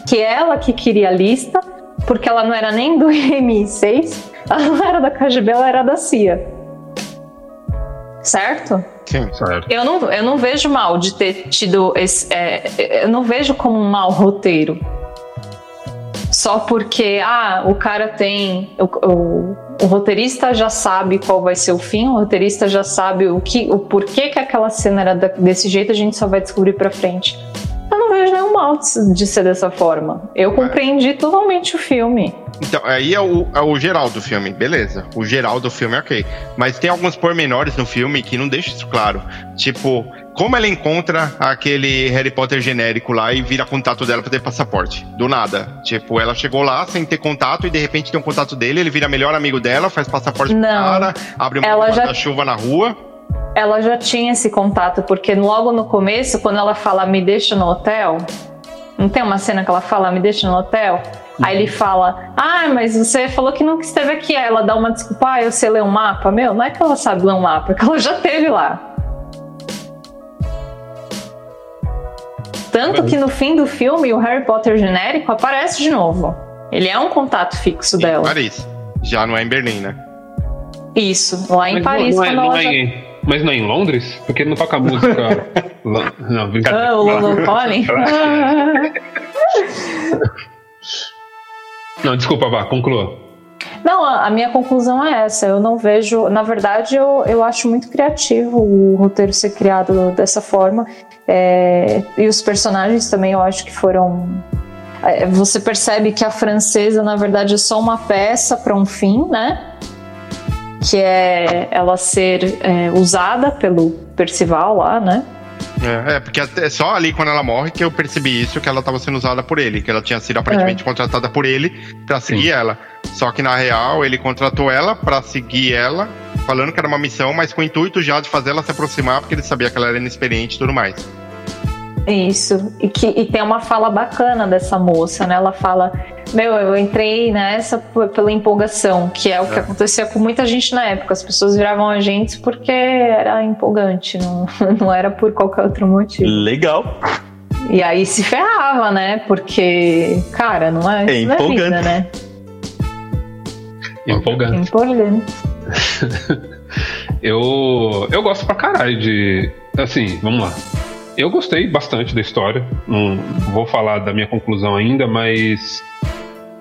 que ela que queria a lista, porque ela não era nem do MI6, ela não era da KGB, ela era da CIA. Certo? Sim. Certo. Eu não, eu não vejo mal de ter tido esse. É, eu não vejo como um mau roteiro. Só porque, ah, o cara tem. O, o, o, roteirista já sabe qual vai ser o fim, o roteirista já sabe o, que, o porquê que aquela cena era da, desse jeito, a gente só vai descobrir pra frente. Vejo nenhum mal de, de ser dessa forma. Eu compreendi totalmente o filme. Então, aí é o, é o geral do filme, beleza. O geral do filme é ok. Mas tem alguns pormenores no filme que não deixam isso claro. Tipo, como ela encontra aquele Harry Potter genérico lá e vira contato dela pra ter passaporte? Do nada. Tipo, ela chegou lá sem ter contato e de repente tem um contato dele, ele vira melhor amigo dela, faz passaporte pro Não. cara, abre uma Ela já- chuva na rua. Ela já tinha esse contato, porque logo no começo, quando ela fala me deixa no hotel, não tem uma cena que ela fala me deixa no hotel? Aí ele fala, ah, mas você falou que nunca esteve aqui. Aí ela dá uma desculpa, ah, eu sei ler um mapa. Meu, não é que ela sabe ler um mapa, é que ela já esteve lá. Tanto que no fim do filme, o Harry Potter genérico aparece de novo. Ele é um contato fixo Em dela. Paris. Já não é em Berlim, né? Isso, lá em Mas Paris, não, não é, quando não ela é já em, mas não é em Londres? Porque não toca música. Não, brincadeira. Ah, o London Calling? Não, desculpa, vá, conclua. Não, a, a minha conclusão é essa. Eu não vejo. Na verdade, eu, eu acho muito criativo o roteiro ser criado dessa forma. É, e os personagens também eu acho que foram. é, Você percebe que a francesa, na verdade, é só uma peça para um fim, né? Que é ela ser é, usada pelo Percival lá, né? É, é, porque até só ali quando ela morre que eu percebi isso, que ela estava sendo usada por ele, que ela tinha sido aparentemente contratada por ele pra seguir Sim. ela. Só que na real ele contratou ela pra seguir ela, falando que era uma missão, mas com o intuito já de fazer ela se aproximar, porque ele sabia que ela era inexperiente e tudo mais. Isso. E, que, e tem uma fala bacana dessa moça, né? Ela fala: Meu, eu entrei nessa pela empolgação, que é o que É. acontecia com muita gente na época. As pessoas viravam agentes porque era empolgante, não, não era por qualquer outro motivo. Legal. E aí se ferrava, né? Porque, cara, não é, É é vida, empolgante. né? É Empolgante. empolgante. Eu, eu gosto pra caralho de. Assim, vamos lá. Eu gostei bastante da história. Não vou falar da minha conclusão ainda, mas.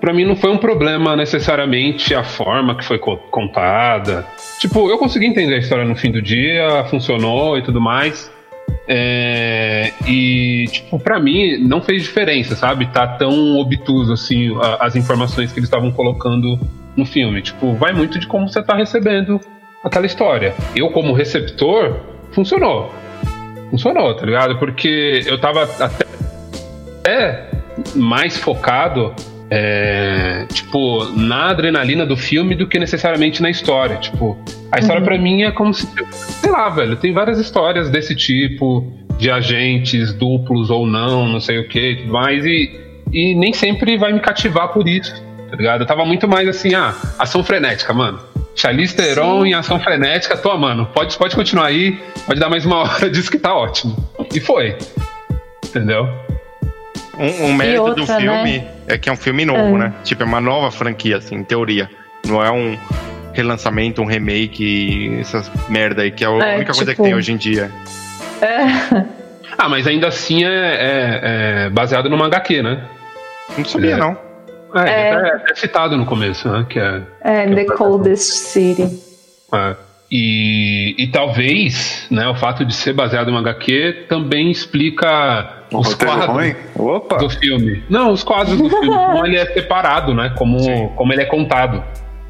Pra mim não foi um problema necessariamente a forma que foi co- contada. Tipo, eu consegui entender a história no fim do dia, funcionou e tudo mais. É, e, tipo, pra mim não fez diferença, sabe? Tá tão obtuso assim a- as informações que eles estavam colocando no filme. Tipo, vai muito de como você tá recebendo aquela história. Eu, como receptor, funcionou. Funcionou, tá ligado? Porque eu tava até, até mais focado é, tipo, na adrenalina do filme do que necessariamente na história. Tipo, a história Uhum. pra mim é como se, sei lá, velho, tem várias histórias desse tipo, de agentes duplos ou não, não sei o que e tudo mais, e, e nem sempre vai me cativar por isso, tá ligado? Eu tava muito mais assim, ah, ação frenética, mano. Charlize Theron em ação frenética, tô amando. Pode, pode continuar aí, pode dar mais uma hora disso que tá ótimo. E foi. Entendeu? Um, um mérito outra, do filme né? é que é um filme novo, É. né? Tipo, é uma nova franquia, assim, em teoria. Não é um relançamento, um remake, essas merda aí, que é a É, única coisa que tipo- tem hoje em dia. É, Ah, mas ainda assim é, é- é baseado numa HQ, né? Não sabia, É. não. É, É. É, é citado no começo, né? Que é, é The Coldest City. é. E, e talvez, né, o fato de ser baseado em uma HQ também explica Um os quadros ruim? Opa! do filme. Não, os quadros do filme, como ele é separado, né? Como, como ele é contado.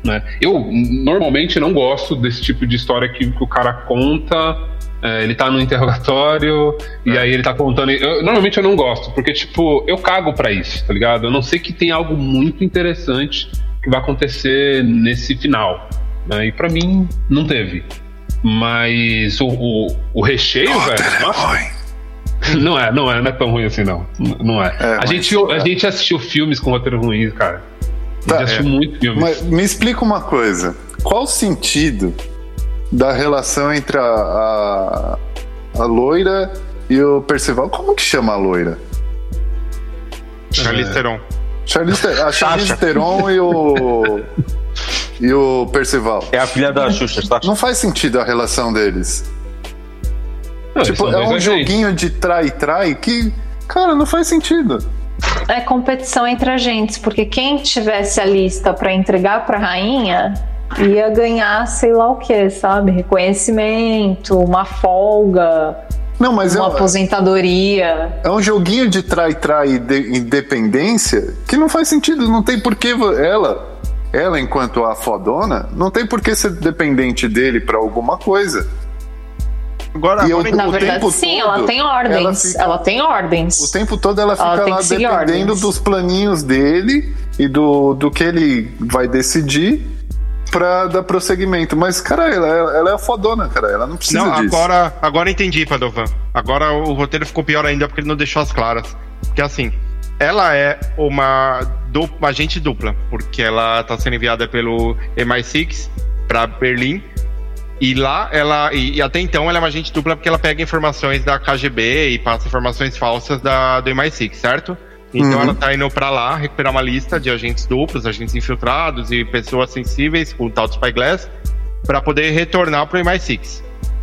Né? Eu normalmente não gosto desse tipo de história que, que o cara conta. É, ele tá no interrogatório e aí ele tá contando. Eu- normalmente eu não gosto, porque, tipo, eu cago pra isso, tá ligado? Eu não sei que tem algo muito interessante que vai acontecer nesse final. Né? E pra mim, não teve. Mas o, o, o recheio, velho. nossa, não é, não é, não é tão ruim assim, não. Não é. É, a, gente, a gente assistiu filmes com roteiro ruim, cara. A gente Tá, assistiu muito filmes. Mas me explica uma coisa. Qual o sentido da relação entre a, a, a loira e o Percival? Como que chama a loira? Charlize Theron. Charlize, a Charlize. Theron e o e o Percival. É a filha da Xuxa, tá? Não faz sentido a relação deles. Não, Tipo, é um joguinho de trai-trai que, cara, não faz sentido. É competição entre agentes, porque quem tivesse a lista pra entregar pra rainha ia ganhar sei lá o que, sabe? Reconhecimento, uma folga, Não, mas é, uma um- aposentadoria. é um joguinho de trai-trai e de independência que não faz sentido. Não tem porquê ela, ela enquanto a fodona, não tem por que ser dependente dele pra alguma coisa. Agora, E eu- agora Na o verdade, tempo sim, todo, ela tem ordens. ela Ela, fica- tem ordens. O tempo todo ela fica tem lá dependendo ordens. dos planinhos dele e do, do que ele vai decidir pra dar prosseguimento. Mas, cara, ela, ela é a fodona, cara. Ela não precisa Não, disso. agora, agora entendi, Padovan. Agora o roteiro ficou pior ainda porque ele não deixou as claras. Porque assim, ela é uma, du- uma agente dupla, porque ela tá sendo enviada pelo MI6 pra Berlim. E lá ela. E, e até então ela é uma agente dupla porque ela pega informações da KGB e passa informações falsas da, do MI6, certo? Então Uhum. ela tá indo pra lá recuperar uma lista de agentes duplos, agentes infiltrados e pessoas sensíveis com o tal do Spyglass para poder retornar pro MI6.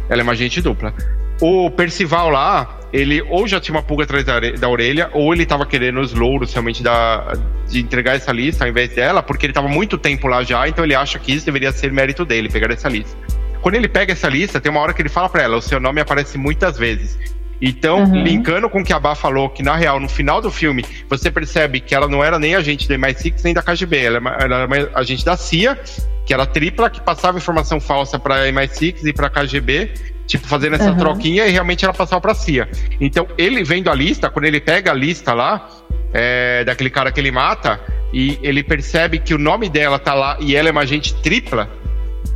Ela é uma agente dupla. O Percival lá, ele ou já tinha uma pulga atrás da, da orelha, ou ele tava querendo os louros realmente da, de entregar essa lista ao invés dela, porque ele tava muito tempo lá já, então ele acha que isso deveria ser mérito dele, pegar essa lista. Quando ele pega essa lista, tem uma hora que ele fala pra ela: o seu nome aparece muitas vezes. Então, Uhum. linkando com o que a Bá falou, que na real, no final do filme, você percebe que ela não era nem agente do MI6 nem da KGB, ela era uma- ela era uma agente da CIA, que era tripla, que passava informação falsa pra MI6 e pra KGB, tipo, fazendo essa Uhum. troquinha e realmente ela passava pra CIA. Então, ele vendo a lista, quando ele pega a lista lá, é, daquele cara que ele mata, e ele percebe que o nome dela tá lá e ela é uma agente tripla,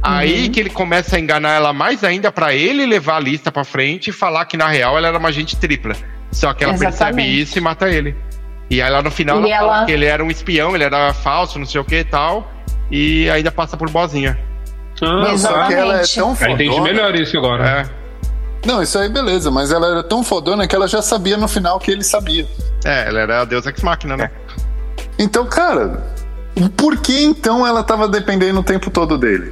Aí Uhum. que ele começa a enganar ela mais ainda pra ele levar a lista pra frente e falar que na real ela era uma agente tripla. Só que ela percebe Exatamente. isso e mata ele. E aí lá no final E ela, fala ela- que ele era um espião, ele era falso, não sei o que e tal. E ainda passa por boazinha. Ah, Não, só que ela é tão eu entendi fodona. melhor isso agora. É, Não, isso aí beleza, mas ela era tão fodona que ela já sabia no final que ele sabia. é ela era a Deus Ex Machina, né? Então, cara, por que então ela tava dependendo o tempo todo dele?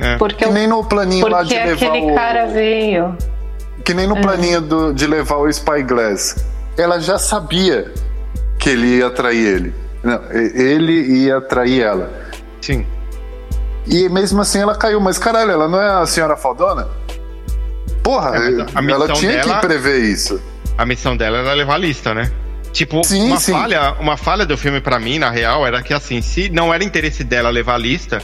É. Porque, Que nem no planinho lá de levar aquele o... cara veio. Que nem no planinho do- de levar o Spyglass. Ela já sabia que ele ia trair ele. Não, ele ia trair ela. Sim. E mesmo assim ela caiu. Mas caralho, ela não é a senhora fodona? Porra, É, ela missão tinha dela- que prever isso. A missão dela era levar a lista, né? Tipo, Sim, uma, sim. Falha, uma falha do filme pra mim, na real, era que assim, se não era interesse dela levar a lista,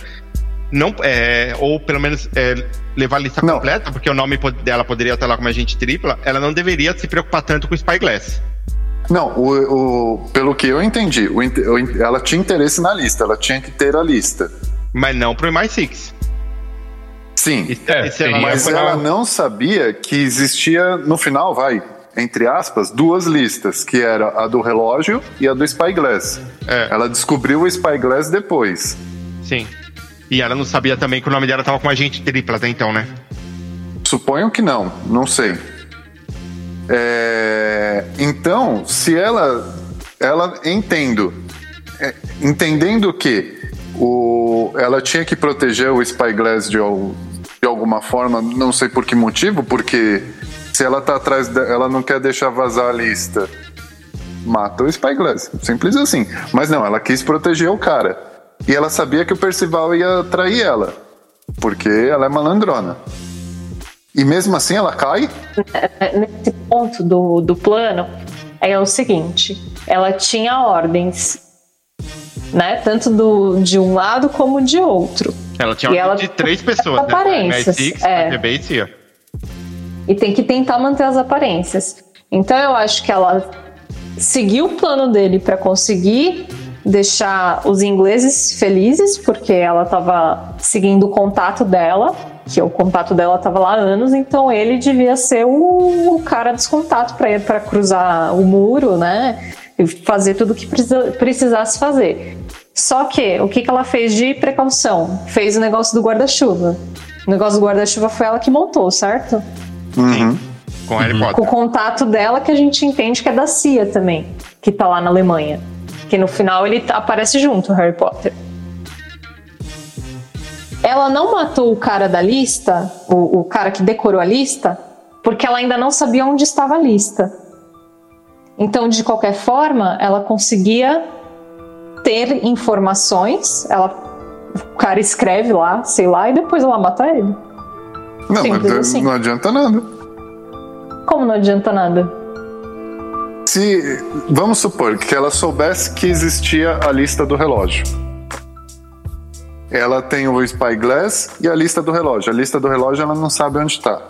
não, é, ou pelo menos é, levar a lista Não. completa, porque o nome dela poderia estar lá como agente tripla, ela não deveria se preocupar tanto com o Spyglass. Não, o, o- pelo que eu entendi, o o ela tinha interesse na lista, ela tinha que ter a lista. Mas não pro MI6. Sim, É, lá- mas ela não sabia que existia, no final, vai, entre aspas, duas listas, que era a do relógio e a do Spyglass. É. Ela descobriu o Spyglass depois. Sim. E ela não sabia também que o nome dela tava com agente tripla até então, né? Suponho que não, não sei. É, então, se ela, ela entendo, é, entendendo que o, ela tinha que proteger o Spyglass de, de alguma forma, não sei por que motivo, porque se ela tá atrás, da, ela não quer deixar vazar a lista, mata o Spyglass, simples assim. Mas não, ela quis proteger o cara e ela sabia que o Percival ia trair ela, porque ela é malandrona. E mesmo assim ela cai? Nesse ponto do, do plano, é o seguinte: ela tinha ordens, né? Tanto do, de um lado como de outro. Ela tinha E ordem ela de três pessoas, né? aparências, MI6, é. E CIA. E tem que tentar manter as aparências. Então eu acho que ela seguiu o plano dele para conseguir deixar os ingleses felizes, porque ela estava seguindo o contato dela, que o contato dela estava lá há anos, então ele devia ser o, o cara dos contatos para para cruzar o muro, né? E fazer tudo o que precisa- precisasse fazer. Só que o que, que ela fez de precaução? Fez o negócio do guarda-chuva. O negócio do guarda-chuva foi ela que montou, certo? Uhum. Com Harry com o contato dela que a gente entende que é da CIA também, que tá lá na Alemanha. Que no final ele aparece junto, Harry Potter. Ela não matou o cara da lista, o, o cara que decorou a lista, porque ela ainda não sabia onde estava a lista. Então, de qualquer forma, ela conseguia ter informações. Ela, o cara escreve lá, sei lá, e depois ela mata ele. Não, Simples mas assim. não adianta nada. Como não adianta nada? Se vamos supor que ela soubesse que existia a lista do relógio. Ela tem o Spyglass e a lista do relógio. A lista do relógio ela não sabe onde está.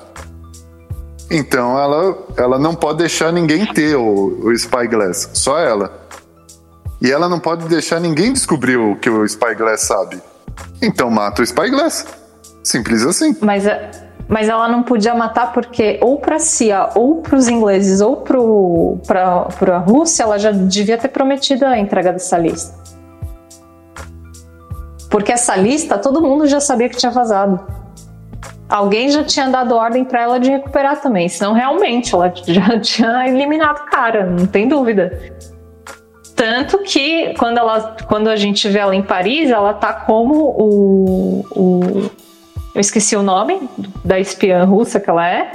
Então ela, ela não pode deixar ninguém ter o, o Spyglass, só ela. E ela não pode deixar ninguém descobrir o que o Spyglass sabe. Então mata o Spyglass. Simples assim. Mas, a- mas ela não podia matar porque ou pra CIA, ou pros ingleses, ou pra, pra Rússia, ela já devia ter prometido a entrega dessa lista. Porque essa lista, todo mundo já sabia que tinha vazado. Alguém já tinha dado ordem pra ela de recuperar também, senão realmente ela já tinha eliminado o cara, não tem dúvida. Tanto que quando, ela, quando a gente vê ela em Paris, ela tá como o, o eu esqueci o nome da espiã russa que ela é.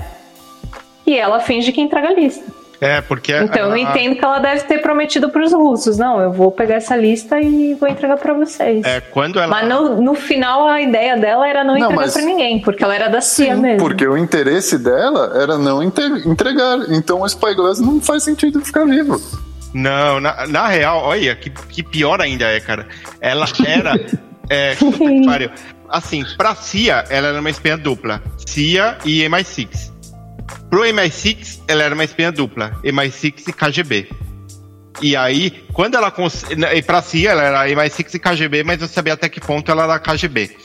E ela finge que entrega a lista. É, porque. Então eu a- entendo que ela deve ter prometido para os russos: não, eu vou pegar essa lista e vou entregar para vocês. É, quando ela. Mas no, no final a ideia dela era não, Não, entregar mas- para ninguém, porque ela era da CIA Sim, mesmo. porque o interesse dela era não entregar. Então o Spyglass não faz sentido ficar vivo. Não, na, na real, olha, que, que pior ainda é, cara. Ela era. é, que pariu. Assim, pra CIA, ela era uma espiã dupla. CIA e MI6. Pro MI6, ela era uma espiã dupla. MI6 e KGB. E aí, quando ela. cons- pra CIA, ela era MI6 e KGB, mas eu sabia até que ponto ela era KGB.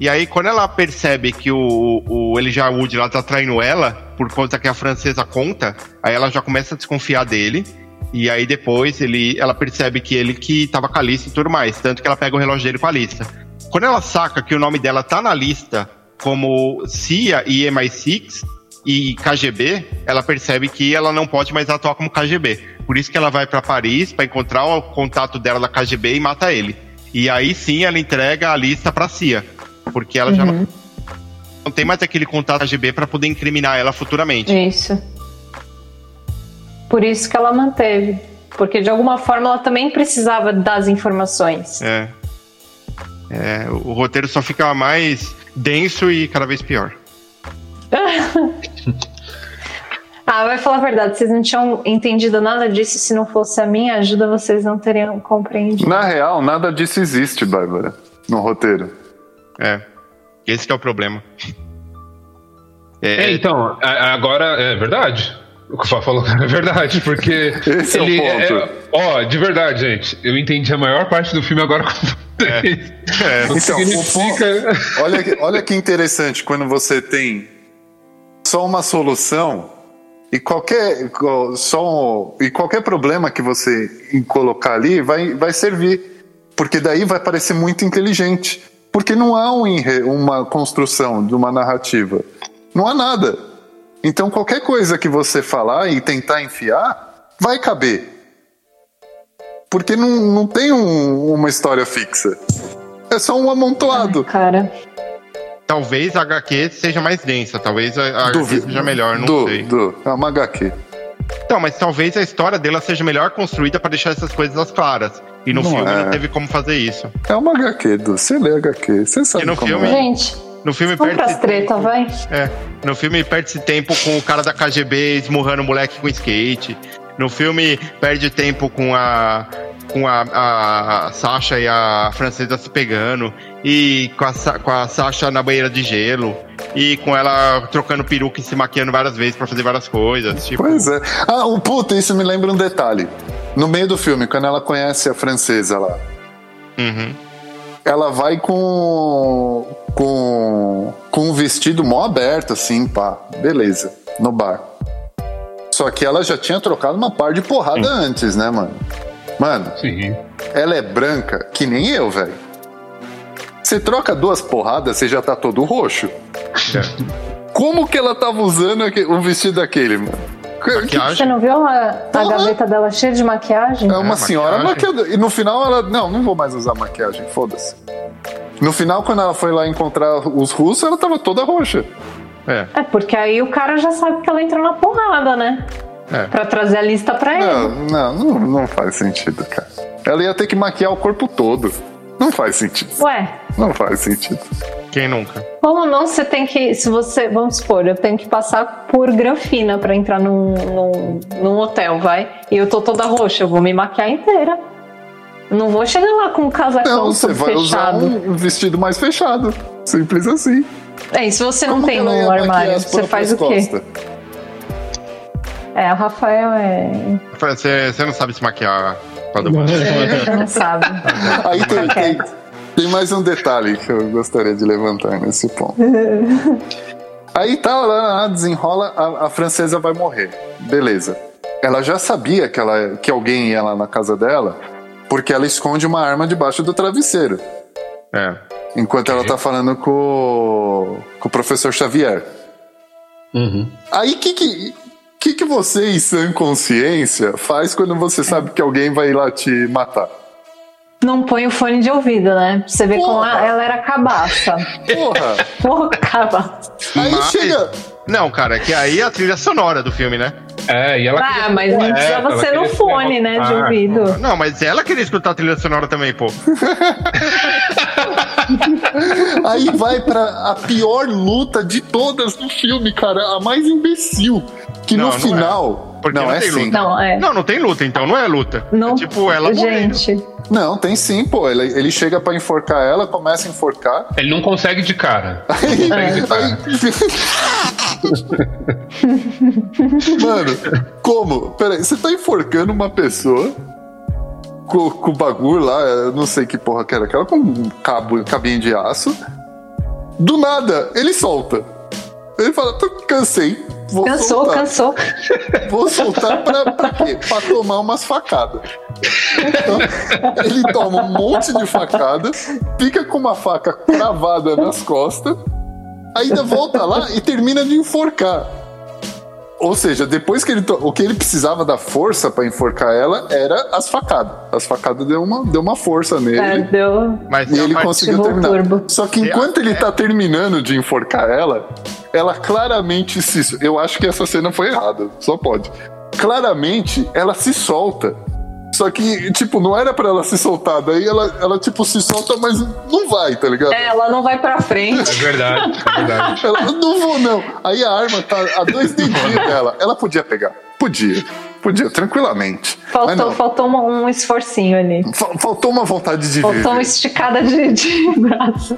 E aí, quando ela percebe que o, o Elijah Wood lá tá traindo ela, por conta que a francesa conta, aí ela já começa a desconfiar dele. E aí depois ele, ela percebe que ele que tava com a lista e tudo mais. Tanto que ela pega o relógio dele com a lista. Quando ela saca que o nome dela tá na lista como CIA e MI6 e KGB, ela percebe que ela não pode mais atuar como KGB. Por isso que ela vai para Paris para encontrar o contato dela da KGB e mata ele. E aí sim ela entrega a lista pra CIA. Porque ela já não, não tem mais aquele contato KGB para poder incriminar ela futuramente. Isso. Por isso que ela manteve. Porque de alguma forma ela também precisava das informações. É. É, o roteiro só fica mais denso e cada vez pior. Ah, vai falar a verdade, vocês não tinham entendido nada disso. Se não fosse a minha ajuda, vocês não teriam compreendido. Na real, nada disso existe, Bárbara, no roteiro. É. Esse que é o problema. É, É, então, agora é verdade. O que o Fá falou é verdade, porque. Esse é o ele ponto. Ó, de verdade, gente. Eu entendi a maior parte do filme agora com vocês. É. O que Então, o significa. Olha, que- olha que interessante quando você tem só uma solução e qualquer, só um- e qualquer problema que você colocar ali vai, vai servir. Porque daí vai parecer muito inteligente. Porque não há um uma construção de uma narrativa. Não há nada. Então qualquer coisa que você falar e tentar enfiar, vai caber. Porque não, não tem um- uma história fixa. É só um amontoado. Cara, Talvez a HQ seja mais densa, talvez a, a HQ seja melhor, não do, sei. Do, é uma HQ. Então, mas talvez a história dela seja melhor construída pra deixar essas coisas claras. E no Não filme é. não teve como fazer isso. É uma HQ, Du. Você lê HQ, você sabe E no como filme- é. gente, No filme vamos perde-se treta, vai. É, no filme perde-se tempo com o cara da KGB esmurrando o moleque com skate. No filme perde tempo com a com a, a Sasha e a francesa se pegando e com a, com a Sasha na banheira de gelo e com ela trocando peruca e se maquiando várias vezes pra fazer várias coisas. Tipo, Pois é. Ah, o puta, isso me lembra um detalhe. No meio do filme, quando ela conhece a francesa lá, uhum. ela vai com. Com. com um vestido mó aberto, assim, pá. Beleza, no bar. Só que ela já tinha trocado uma par de porrada antes, né, mano? Mano, Sim. ela é branca que nem eu, velho. Você troca duas porradas, você já tá todo roxo. Como que ela tava usando um vestido daquele, mano? Que- Maquiagem. Você não viu a, a gaveta dela cheia de maquiagem? É uma É, senhora maquiagem. maquiadora. E no final ela. Não, não vou mais usar maquiagem, foda-se. No final, quando ela foi lá encontrar os russos, ela tava toda roxa. É, É, porque aí o cara já sabe que ela entrou na porrada, né? é. Pra trazer a lista pra ele. Não, não, não, não faz sentido, cara. Ela ia ter que maquiar o corpo todo. Não faz sentido. Ué, Não faz sentido. Quem nunca? como não você tem que. Se você. Vamos supor, eu tenho que passar por granfina pra entrar num, num, num hotel, vai? E eu tô toda roxa, eu vou me maquiar inteira. Não vou chegar lá com um casacão Não, você vai usar fechado. um vestido mais fechado. Simples assim. É, e se você não Como tem que ela no armário, você faz o quê? É, a Rafael é. Você, você não sabe se maquiar, Padua. Você não sabe. Aí tem, Fica tem, tem mais um detalhe que eu gostaria de levantar nesse ponto. Aí tá, lá, lá, desenrola, a, a francesa vai morrer. Beleza. Ela já sabia que, ela, que alguém ia lá na casa dela, porque ela esconde uma arma debaixo do travesseiro. É. Enquanto ela tá falando com, o- com o professor Xavier. Uhum. Aí que que, que que você, em sã consciência, faz quando você sabe que alguém vai lá te matar? Não põe o fone de ouvido, né? Você vê como Porra. ela era cabaça. Porra! Porra, cabaça. Aí Mas- chega. Não, cara, é que aí é a trilha sonora do filme, né? É, e ela. Ah, queria mas não poeta, precisava ser no fone, né? De ouvido. Não, mas ela queria escutar a trilha sonora também, pô. Aí vai pra a pior luta de todas do filme, cara. A mais imbecil. Que Não, no não é. final. Porque não, não é tem sim. luta. Não, é. Não, não tem luta, então não é luta. Não, É tipo, ela morrendo. Gente, Não, tem sim, pô. Ele, ele chega pra enforcar ela, começa a enforcar. Ele não consegue de cara. Não Aí, consegue de cara. Mano, como? Peraí, você tá enforcando uma pessoa com, com o bagulho lá, eu não sei que porra que era aquela, com um cabo, cabinho de aço. Do nada, ele solta. Ele fala, "Tô- cansei. Vou cansou, soltar. cansou. Vou soltar pra, pra quê? Pra tomar umas facadas. Então, ele toma um monte de facada, fica com uma faca cravada nas costas, ainda volta lá e termina de enforcar. Ou seja, depois que ele. to- O que ele precisava da força pra enforcar ela era as facadas. As facadas deu uma, deu uma força nele. É, deu. Mas E ele conseguiu terminar. turbo. Só que enquanto ele tá terminando de enforcar ela, ela claramente se. Eu acho que essa cena foi errada, só pode. Claramente ela se solta. Só que, tipo, não era pra ela se soltar. Daí ela, ela tipo, se solta, mas não vai, tá ligado? É, ela não vai pra É frente. verdade, é verdade. Ela, não vou, não. Aí a arma tá a dois dedinhos dela. Ela podia pegar. Podia. Podia, tranquilamente. Faltou, faltou uma- um esforcinho ali. Fa- Faltou uma vontade de Faltou uma viver. esticada de, de braço.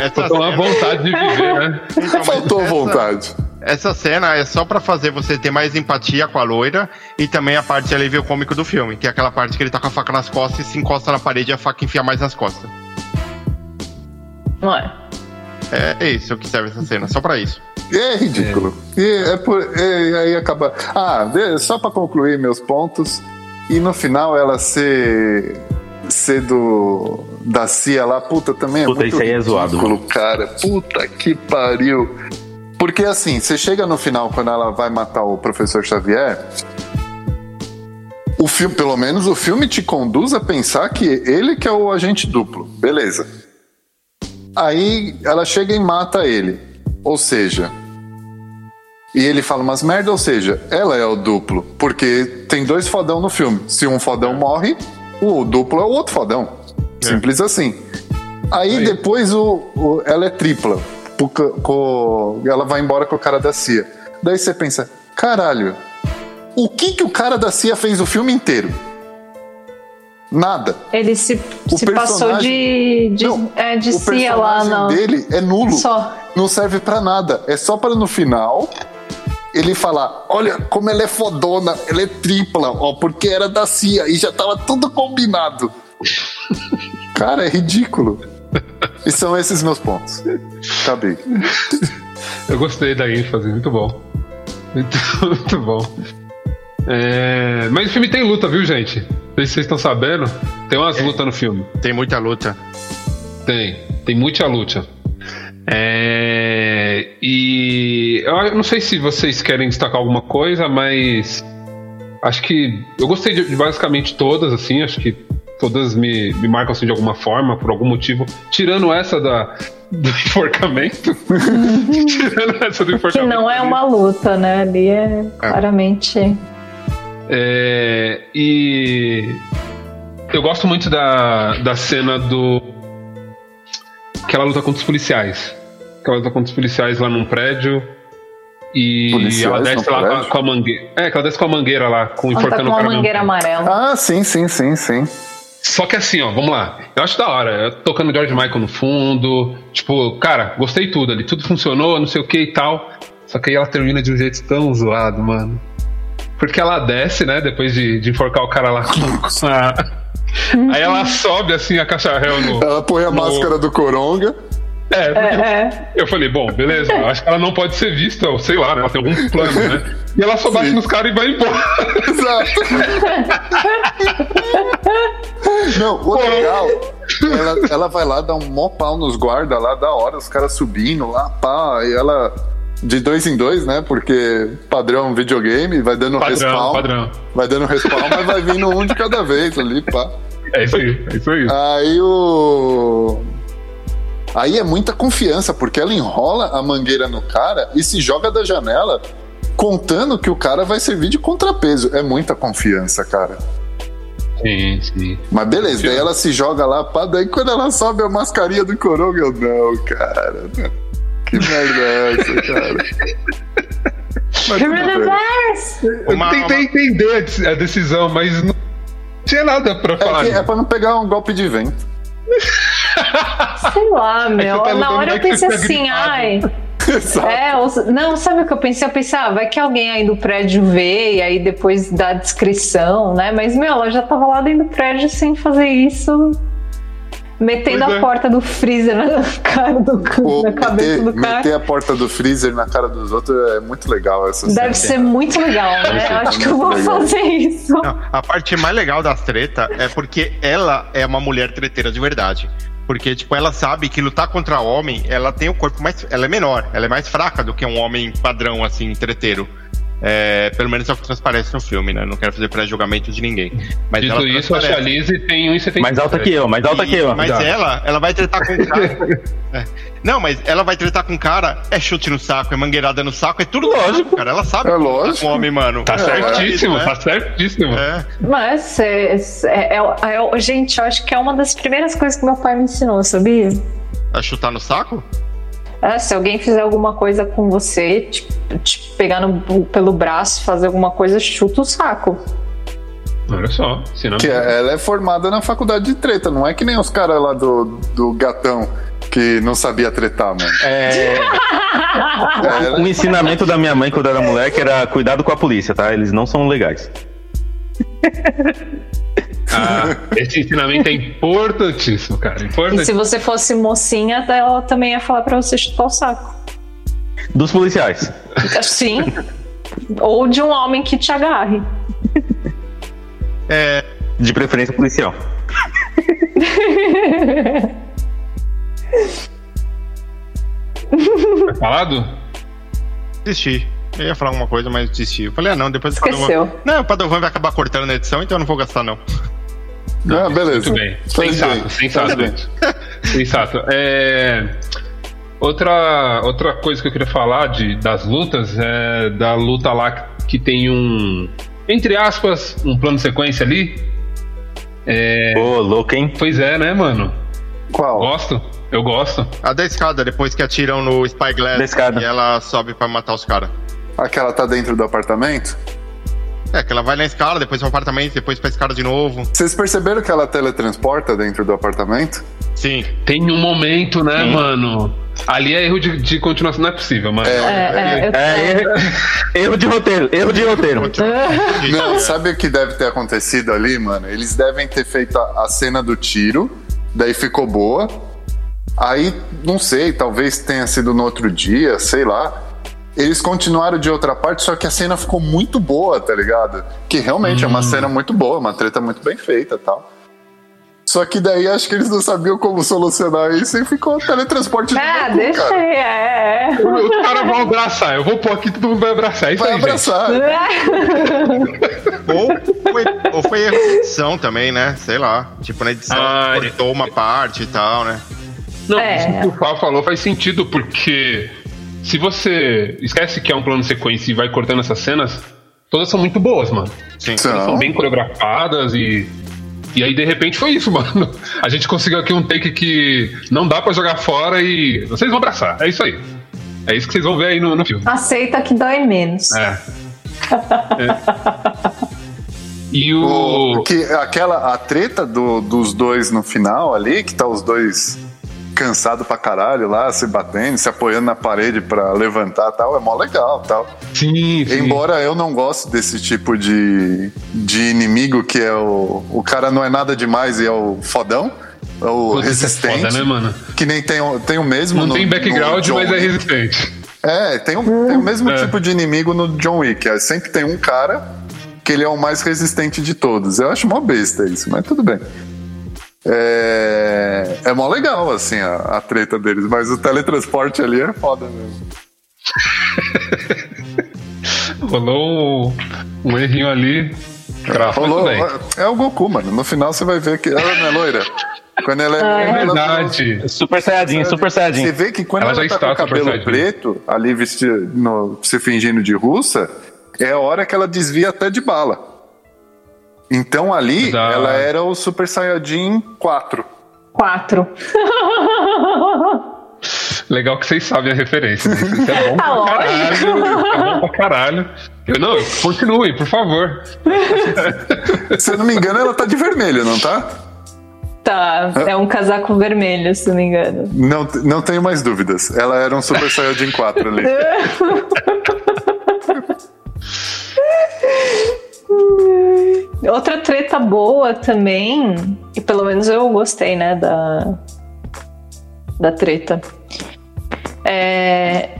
essa Faltou uma cena- vontade de viver, né? Então, Faltou essa- vontade. Essa cena é só pra fazer você ter mais empatia com a loira e também a parte de alívio cômico do filme, que é aquela parte que ele tá com a faca nas costas e se encosta na parede e a faca enfia mais nas costas. Não é? É isso que serve essa cena, só pra isso. É ridículo. E é por, é- aí acaba. Ah, só pra concluir meus pontos. E no final ela ser. ser do. da Cia lá, puta, também é Puta, muito isso aí é zoado. ridículo, cara. Puta que pariu. Porque assim, você chega no final, quando ela vai matar o professor Xavier. O filme, pelo menos o filme te conduz a pensar que ele que é o agente duplo. Beleza. Aí ela chega e mata ele. Ou seja, e ele fala umas merda, ou seja, ela é o duplo. Porque tem dois fodão no filme. Se um fodão morre, o duplo é o outro fodão. Simples assim. Aí, Aí. depois o, o- ela é tripla. Com- ela vai embora com o cara da CIA. Daí você pensa, caralho, o que, que o cara da CIA fez o filme inteiro? Nada. Ele se, O se passou de, de, Não, é, de o Cia lá personagem no. dele é nulo. Só. Não serve pra nada. É só para no final ele falar: olha como ela é fodona, ela é tripla, ó, porque era da CIA e já tava tudo combinado. Cara, é ridículo. E são esses meus pontos. Acabei. Eu gostei da ênfase, muito bom. Muito, muito bom. É, Mas o filme tem luta, viu, gente? Não sei se vocês estão sabendo. Tem umas lutas no filme. Tem muita luta. Tem. Tem muita luta. É, E eu não sei se vocês querem destacar alguma coisa, mas acho que eu gostei de, de basicamente todas, assim, acho que todas me, me marcam assim, de alguma forma, por algum motivo. Tirando essa da, do enforcamento. tirando essa do Que enforcamento. não é uma luta, né? Ali é claramente. É, e eu gosto muito da, da cena do. Que ela luta contra os policiais. Que ela luta contra os policiais lá num prédio. E Policiais ela desce lá com a, com a mangueira. É, que ela desce com a mangueira lá, com Ela tá enforcando com o cara. mesmo. mangueira amarela. Ah, sim, sim, sim, sim. Só que assim, ó, vamos lá. Eu acho da hora. Tocando George Michael no fundo. Tipo, cara, gostei tudo ali. Tudo funcionou, não sei o que e tal. Só que aí ela termina de um jeito tão zoado, mano. Porque ela desce, né? Depois de, de enforcar o cara lá com a. Aí ela sobe assim a caixa réu no. Ela põe a no- máscara do Coronga. É, É, é. eu falei, bom, beleza, acho que ela não pode ser vista, ou sei lá, né? Ela tem algum plano, né? E ela só bate Sim. nos caras e vai embora. Exato. Não, o legal, ela, ela vai lá, dá um mó pau nos guardas lá, da hora, os caras subindo lá, pá, e ela. De dois em dois, né? Porque padrão videogame, vai dando Padrão, respawn. padrão. Vai dando respawn, mas vai vindo um de cada vez ali, pá. É isso aí, é isso aí. Aí o. Aí é muita confiança, porque ela enrola a mangueira no cara e se joga da janela, contando que o cara vai servir de contrapeso. É muita confiança, cara. Sim, sim. Mas beleza, daí ela se joga lá, pá, daí quando ela sobe a mascarinha do coronga, eu, não, cara. não. Que merda é essa, cara? Mas! Eu Uma- tentei entender a dec- a decisão, mas não tinha nada pra É, falar. que é pra não pegar um golpe de vento. Sei lá, meu. tá Na hora eu pensei assim, gripado. ai. Exato. É, ou- não, sabe o que eu pensei? Eu pensei, ah, vai que alguém aí do prédio vê e aí depois dá a descrição, né? Mas, meu, ela já tava lá dentro do prédio sem fazer isso, metendo Pois a é. porta do freezer na cara do Pô, na cabeça meter, do cara. meter a porta do freezer na cara dos outros é muito legal essa cena. Deve ser muito legal, né? Eu acho que eu vou legal. fazer isso. Não, a parte mais legal das treta é porque ela é uma mulher treteira de verdade. Porque, tipo, ela sabe que lutar contra homem, ela tem o corpo mais. Ela é menor, ela é mais fraca do que um homem padrão, assim, treteiro. É, pelo menos é o que transparece no filme, né? Não quero fazer pré-julgamento de ninguém. Mas Dito ela isso, a. Charlize tem 1,70. Mais alta que eu, mais alta que eu. Mas Já. ela, ela vai tretar com o cara. É. Não, mas ela vai tretar com o cara, é chute no saco, é mangueirada no saco, é tudo lógico, cara. Ela sabe É que lutar lógico. com homem, mano. Tá É, certíssimo, é, tá certíssimo. é. Mas, é, é, é- é- gente, eu acho que é uma das primeiras coisas que meu pai me ensinou, sabia? É chutar no saco? É, se alguém fizer alguma coisa com você, te, te pegar no- pelo braço, fazer alguma coisa, chuta o saco. Olha só, senão. Que é- ela é formada na faculdade de treta, não é que nem os caras lá do, do gatão que não sabia tretar, mano. É, Era- um ensinamento da minha mãe quando era moleque era cuidado com a polícia, tá? Eles não são legais. Ah, esse ensinamento é importantíssimo, cara. E se Importantíssimo. você fosse mocinha, ela também ia falar pra você chutar o saco. Dos policiais. Sim. Ou de um homem que te agarre. De preferência policial. Tá falado? Desisti. Eu ia falar alguma coisa, mas desisti. Eu falei, ah, não, depois o Padovan. Esqueceu. Não, o Padovan vai acabar cortando na edição, então eu não vou gastar, não. Ah, beleza. Muito bem. Faz Sensato, bem, sensato. bem. Sensato. É, Outra, outra coisa que eu queria falar de, das lutas é da luta lá que tem um, entre aspas, um plano de sequência ali. É, Ô, louco, hein? Pois é, né, mano? Qual? Gosto. Eu gosto. A da escada, depois que atiram no Spyglass e ela sobe pra matar os caras. Aquela tá dentro do apartamento? É, que ela vai na escada, depois pro apartamento, depois pra escada de novo. Vocês perceberam que ela teletransporta dentro do apartamento? Sim. Tem um momento, né, Sim. mano? Ali é erro de, de continuação, não é possível, mano. É, é, eu- É, erro, erro de roteiro, erro de roteiro. Não, sabe o que deve ter acontecido ali, mano? Eles devem ter feito a, a cena do tiro, daí ficou boa. Aí, não sei, talvez tenha sido no outro dia, sei lá. Eles continuaram de outra parte, só que a cena ficou muito boa, tá ligado? Que realmente é uma cena muito boa, uma treta muito bem feita e tal. Só que daí acho que eles não sabiam como solucionar isso e ficou teletransporte de Ah, novo, deixa cara. aí, é. é. Os caras vão abraçar. Eu vou pôr aqui, todo mundo vai abraçar. É isso Vai aí, gente. abraçar. Ou foi, ou foi edição também, né? Sei lá. Tipo, na edição Ah, cortou uma parte e tal, né? Não, É. isso que o Fábio falou faz sentido, porque se você esquece que é um plano sequência e vai cortando essas cenas, todas são muito boas, mano. Sim. São. Elas são bem coreografadas e. E aí, de repente, foi isso, mano. A gente conseguiu aqui um take que não dá pra jogar fora e vocês vão abraçar. É isso aí. É isso que vocês vão ver aí no, no filme. Aceita que dói menos. É. É. E O, o. que, aquela, a treta do- dos dois no final ali, que tá os dois cansados pra caralho lá, se batendo, se apoiando na parede pra levantar e tal, é mó legal tal. Sim, sim. Embora eu não goste desse tipo de, de inimigo que é o. O cara não é nada demais e é o fodão. É o Putz, isso é resistente. foda, né, mano? Que nem tem, o- tem o mesmo. Não no- tem background, mas é resistente. É, tem, um- tem o mesmo É. tipo de inimigo no John Wick. É, sempre tem um cara que ele é o mais resistente de todos. Eu acho mó besta isso, mas tudo bem. É, é mó legal, assim, a, a treta deles, mas o teletransporte ali é foda mesmo. Rolou um, um errinho ali. Crafa, Rolou, muito bem. é o Goku, mano. No final você vai ver que ela não é loira. Quando ela é, É ela- Verdade. Super Saiyajin, Super Você Saiyajin. vê que quando Ela ela, já tá está com o cabelo preto, ali vestido, no, se fingindo de russa, é a hora que ela desvia até de bala. Então ali, Verdade. ela era o Super Saiyajin 4. Quatro. Legal que vocês sabem a referência. né? Isso é bom Tá pra caralho. É bom pra caralho. Eu, não, continue, por favor. Se eu não me engano, ela tá de vermelho, não tá? Tá, é um casaco vermelho, se não me engano. Não, não tenho mais dúvidas. Ela era um Super Saiyajin 4 ali. Outra treta boa também, e pelo menos eu gostei, né, da, da treta. É,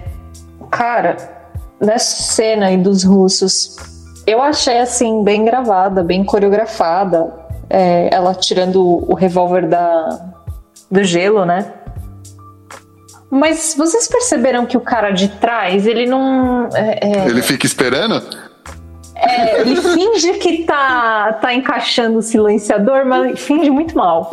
cara, nessa cena aí dos russos, eu achei assim, bem gravada, bem coreografada. É, ela tirando o revólver da, do gelo, né? Mas vocês perceberam que o cara de trás, ele não. é, é, Ele fica esperando? É, ele finge que tá, tá encaixando o silenciador, mas finge muito mal.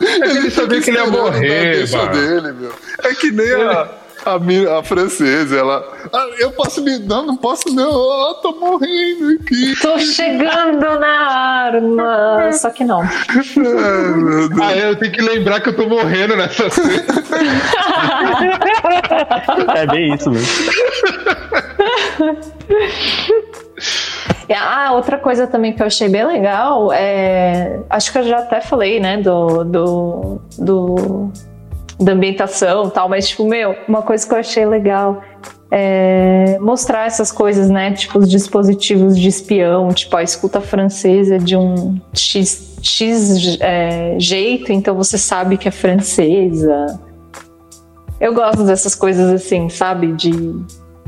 Ele sabia que ele ia na morrer, mano. dele, meu. É que nem a, a, mi- a francesa, ela. "Ah, eu posso me. Não, não posso não. Ah, tô morrendo aqui. Tô chegando na arma. Só que não. Ai, meu Deus. Ah, eu tenho que lembrar que eu tô morrendo nessa cena. É bem isso mesmo. E, Ah, outra coisa também que eu achei bem legal é. Acho que eu já até falei, né? Do. Do. do da ambientação tal, mas, tipo, meu, uma coisa que eu achei legal é mostrar essas coisas, né? Tipo, os dispositivos de espião, tipo, a escuta francesa de um X, X é, jeito, então você sabe que é francesa. Eu gosto dessas coisas assim, sabe? De,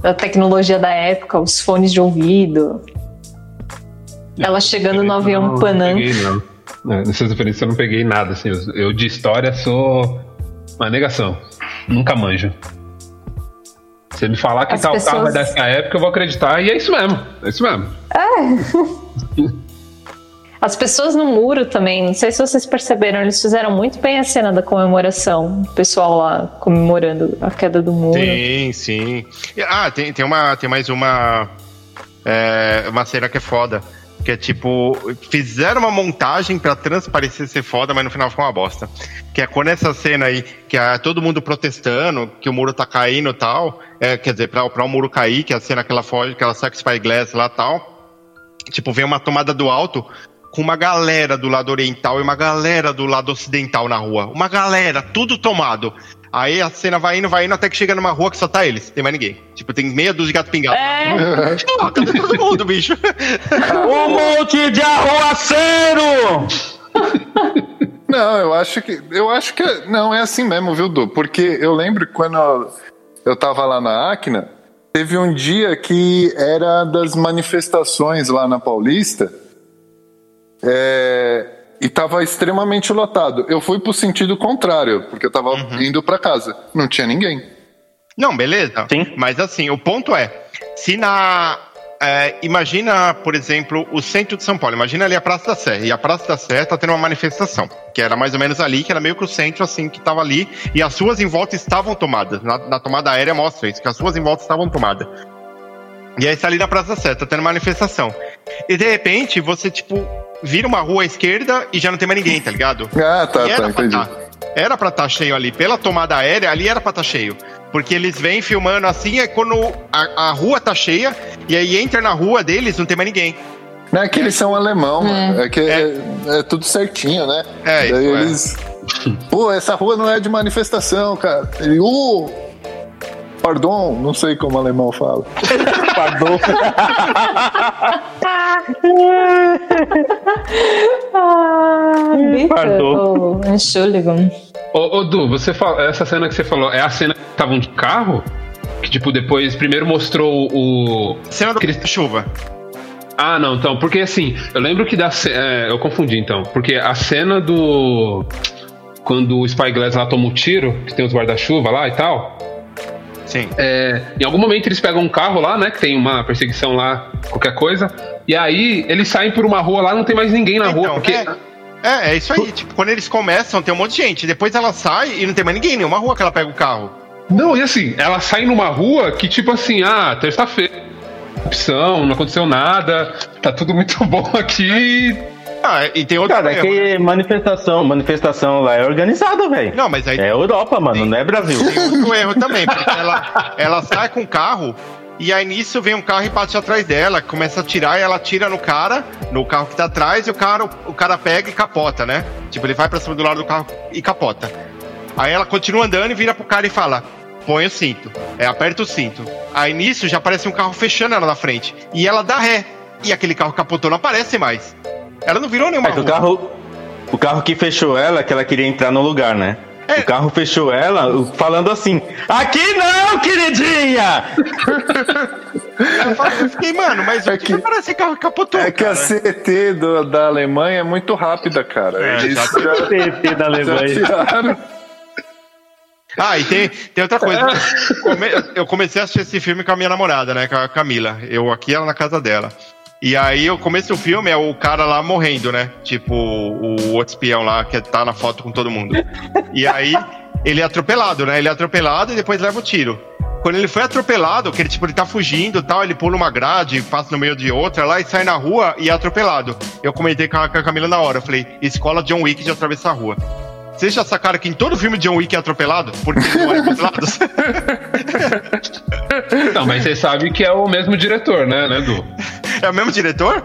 da tecnologia da época, os fones de ouvido. Ela chegando no avião não, Panam. Não peguei, não. É, nessas referências eu não peguei nada, assim. Eu, de história sou uma negação. Nunca manjo. Se me falar que As tal carro é pessoas- dessa época, eu vou acreditar. E é isso mesmo. É isso mesmo. As pessoas no muro também, não sei se vocês perceberam, eles fizeram muito bem a cena da comemoração. O pessoal lá comemorando a queda do muro. Sim, sim. Ah, tem, tem, uma, tem mais uma. é, uma cena que é foda. Que é tipo, fizeram uma montagem pra transparecer ser foda, mas no final ficou uma bosta. Que é quando essa cena aí, que é todo mundo protestando, que o muro tá caindo e tal. É, quer dizer, pra, pra o muro cair, que é a cena que ela foge, que ela o Spyglass lá e tal. Tipo, vem uma tomada do alto com uma galera do lado oriental e uma galera do lado ocidental na rua. Uma galera, tudo tomado. Aí a cena vai indo, vai indo, até que chega numa rua que só tá eles, tem mais ninguém. Tipo, tem meia dúzia de gato pingado. É, Porra, cadê todo mundo, bicho? Um monte de arruaceiro! Não, eu acho que. Eu acho que. é- Não, é assim mesmo, viu, Du? Porque eu lembro que quando eu, eu tava lá na Acna, teve um dia que era das manifestações lá na Paulista. É, e tava extremamente lotado. Eu fui pro sentido contrário, porque eu tava indo pra casa. Não tinha ninguém. Não, beleza. Sim. Mas assim, o ponto é, se na. é, imagina, por exemplo, o centro de São Paulo. Imagina ali a Praça da Sé. E a Praça da Sé tá tendo uma manifestação. Que era mais ou menos ali, que era meio que o centro, assim, que tava ali. E as ruas em volta estavam tomadas. Na, na tomada aérea mostra isso, que as ruas em volta estavam tomadas. E aí está ali na Praça da Sé, tá tendo manifestação. E de repente, você, tipo, vira uma rua à esquerda e já não tem mais ninguém, tá ligado? Ah, tá, E tá, era, pra entendi. tá, era pra estar cheio ali. Pela tomada aérea, ali era pra estar cheio. Porque eles vêm filmando assim, é quando a, a rua tá cheia, e aí entra na rua deles, não tem mais ninguém. Não é que eles são alemão, mano. É que é, é tudo certinho, né? É, Daí isso é. eles. Pô, essa rua não é de manifestação, cara. Ele, uh, pardon, não sei como o alemão fala. Pardon. ah, Pardon. Entschuldigung. Ô, ô Du, você fala, essa cena que você falou, é a cena que estavam de carro? Que, tipo, depois primeiro mostrou o. Cena do Aqueles- chuva. Ah, não, então, porque assim, eu lembro que da. ce- é, eu confundi então. Porque a cena do. Quando o Spyglass lá toma um tiro, que tem os guarda-chuva lá e tal. Sim. É, em algum momento eles pegam um carro lá, né? Que tem uma perseguição lá, qualquer coisa. E aí eles saem por uma rua lá, não tem mais ninguém na rua. Então, Porque. é, é, é isso aí. Tipo, quando eles começam, tem um monte de gente. Depois ela sai e não tem mais ninguém, nenhuma rua que ela pega o carro. Não, e assim, ela sai numa rua que, tipo assim, ah, terça-feira. Opção, não aconteceu nada, tá tudo muito bom aqui. Ah, e tem outro Cara, é problema. que manifestação, manifestação lá é organizada, velho. Não, mas aí É Europa, mano, não é Brasil. tem outro erro também, porque ela, ela sai com o carro e aí nisso vem um carro e bate atrás dela, começa a tirar e ela tira no cara, no carro que tá atrás, e o cara, o cara pega e capota, né? Tipo, ele vai pra cima do lado do carro e capota. Aí ela continua andando e vira pro cara e fala: põe o cinto. É, aperta o cinto. Aí nisso já aparece um carro fechando ela na frente. E ela dá ré. E aquele carro capotou não aparece mais. Ela não virou nenhuma É que o carro, o carro que fechou ela, que ela queria entrar no lugar, né? É. O carro fechou ela falando assim: Aqui não, queridinha! Eu fiquei, mano, mas o É que, que- que parece carro capotou? É que a cara? CT do- da Alemanha é muito rápida, cara. É, Eles já, TT da Alemanha. Ah, e tem, tem outra coisa. Eu comecei a assistir esse filme com a minha namorada, né? Com a Camila. Eu aqui, ela na casa dela. E aí, o começo do filme é o cara lá morrendo, né? Tipo, o outro espião lá que tá na foto com todo mundo. E aí, ele é atropelado, né? Ele é atropelado e depois leva o tiro. Quando ele foi atropelado, que ele, tipo, ele tá fugindo tal, ele pula uma grade, passa no meio de outra lá e sai na rua e é atropelado. Eu comentei com a, com a Camila na hora, eu falei, escola John Wick de atravessar a rua. Vocês já sacaram que em todo filme John Wick é atropelado? Porque ele não olha pros lados? Não, mas você sabe que é o mesmo diretor, né, né, Du? É o mesmo diretor?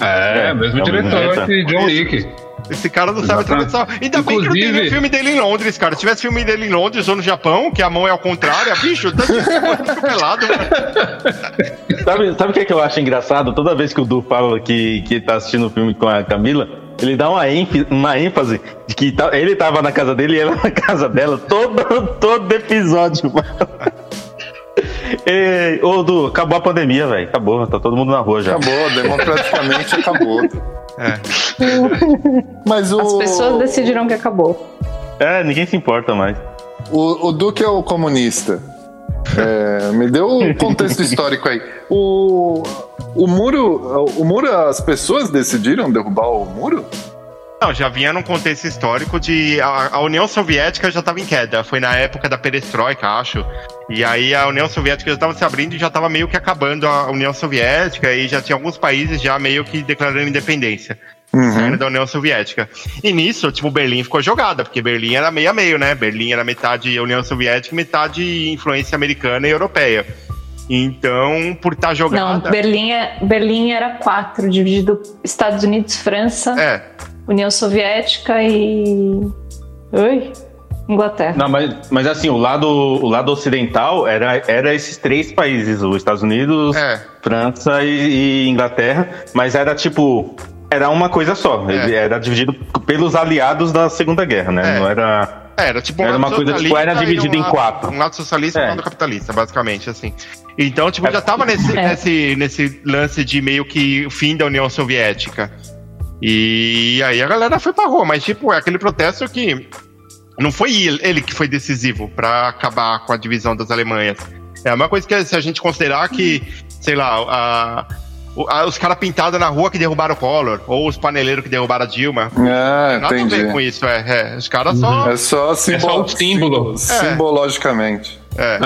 É, É, o mesmo é o mesmo diretor que John Wick. Esse cara não sabe atravessar. Ainda bem que não Inclusive- teve filme dele em Londres, cara. Se tivesse filme dele em Londres ou no Japão, que a mão é ao contrário, bicho, tá atropelado, mano. Sabe, sabe o que, é que eu acho engraçado? Toda vez que o Du fala que, que tá assistindo o filme com a Camila, ele dá uma, ênfase, uma ênfase de que tá- ele tava na casa dele e ela na casa dela, todo, todo episódio, mano. E, ô, Du, acabou a pandemia, velho. Acabou, tá todo mundo na rua já. Acabou, democraticamente acabou. É. Mas o, As pessoas decidiram que acabou. É, ninguém se importa mais. o, o Duque é o comunista. É, me deu o contexto histórico aí. O, o muro, o muro, as pessoas decidiram derrubar o muro? Não, já vinha num contexto histórico de. A, a União Soviética já estava em queda. Foi na época da perestroika, acho. E aí a União Soviética já estava se abrindo e já estava meio que acabando a União Soviética. E já tinha alguns países já meio que declarando independência. Saindo da União Soviética. E nisso, tipo, Berlim ficou jogada, porque Berlim era meio a meio, né? Berlim era metade União Soviética e metade influência americana e europeia. Então, por estar Não, jogada. Berlim, é, Berlim era quatro, dividido Estados Unidos, França, É, União Soviética e. Oi? Inglaterra. Não, mas, mas assim, o lado, o lado ocidental era, era esses três países, os Estados Unidos, é. França e, e Inglaterra, mas era tipo. Era uma coisa só. É. Ele Era dividido pelos aliados da Segunda Guerra, né? É. Não era. É, Era tipo um Era uma coisa, tipo, era dividido um em quatro. Um lado socialista e um É. lado capitalista, basicamente, assim. Então, tipo, já tava nesse, É. nesse, nesse lance de meio que o fim da União Soviética. E aí a galera foi pra rua, mas, tipo, é aquele protesto que não foi ele que foi decisivo pra acabar com a divisão das Alemanhas. É uma coisa que se a gente considerar que, sei lá, a- os caras pintados na rua que derrubaram o Collor, ou os paneleiros que derrubaram a Dilma. Ah, Nada a ver com entendi. isso, é. é. Os caras só. É só, simbol... um símbolo. Simbologicamente. É. É,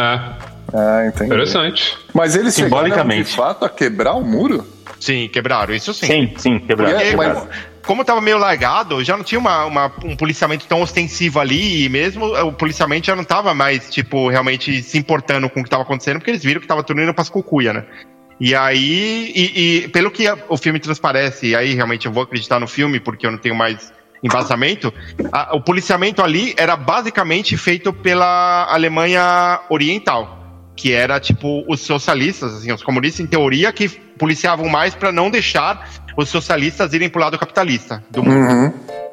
Ah, entendi. interessante. Mas eles chegaram de Simbolicamente. fato a quebrar o muro? Sim, quebraram, isso sim. Sim, sim, quebrado. É, Porque, mas- como, como tava meio largado, já não tinha uma, uma- um policiamento tão ostensivo ali, e mesmo o policiamento já não tava mais, tipo, realmente se importando com o que tava acontecendo, porque eles viram que tava tudo indo pras cucuia, né? E aí, e, e pelo que o filme transparece, e aí realmente eu vou acreditar no filme, porque eu não tenho mais embasamento, a- o policiamento ali era basicamente feito pela Alemanha Oriental, que era tipo os socialistas, assim, os comunistas em teoria que policiavam mais para não deixar os socialistas irem pro lado capitalista do mundo. Uhum.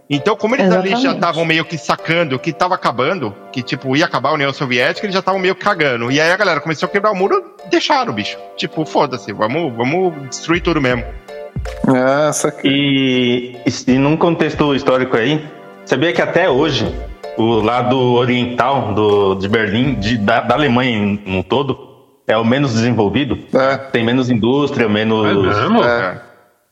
Então, como eles ali já estavam meio que sacando que tava acabando, que tipo ia acabar a União Soviética, eles já estavam meio cagando. E aí a galera começou a quebrar o muro, deixaram o bicho. Tipo, foda-se, vamos, vamos destruir tudo mesmo. Ah, saquei. E, e num contexto histórico aí, sabia que até hoje o lado oriental do, de Berlim, de- da, da Alemanha no todo, é o menos desenvolvido? É. Tem menos indústria, menos. É mesmo? É.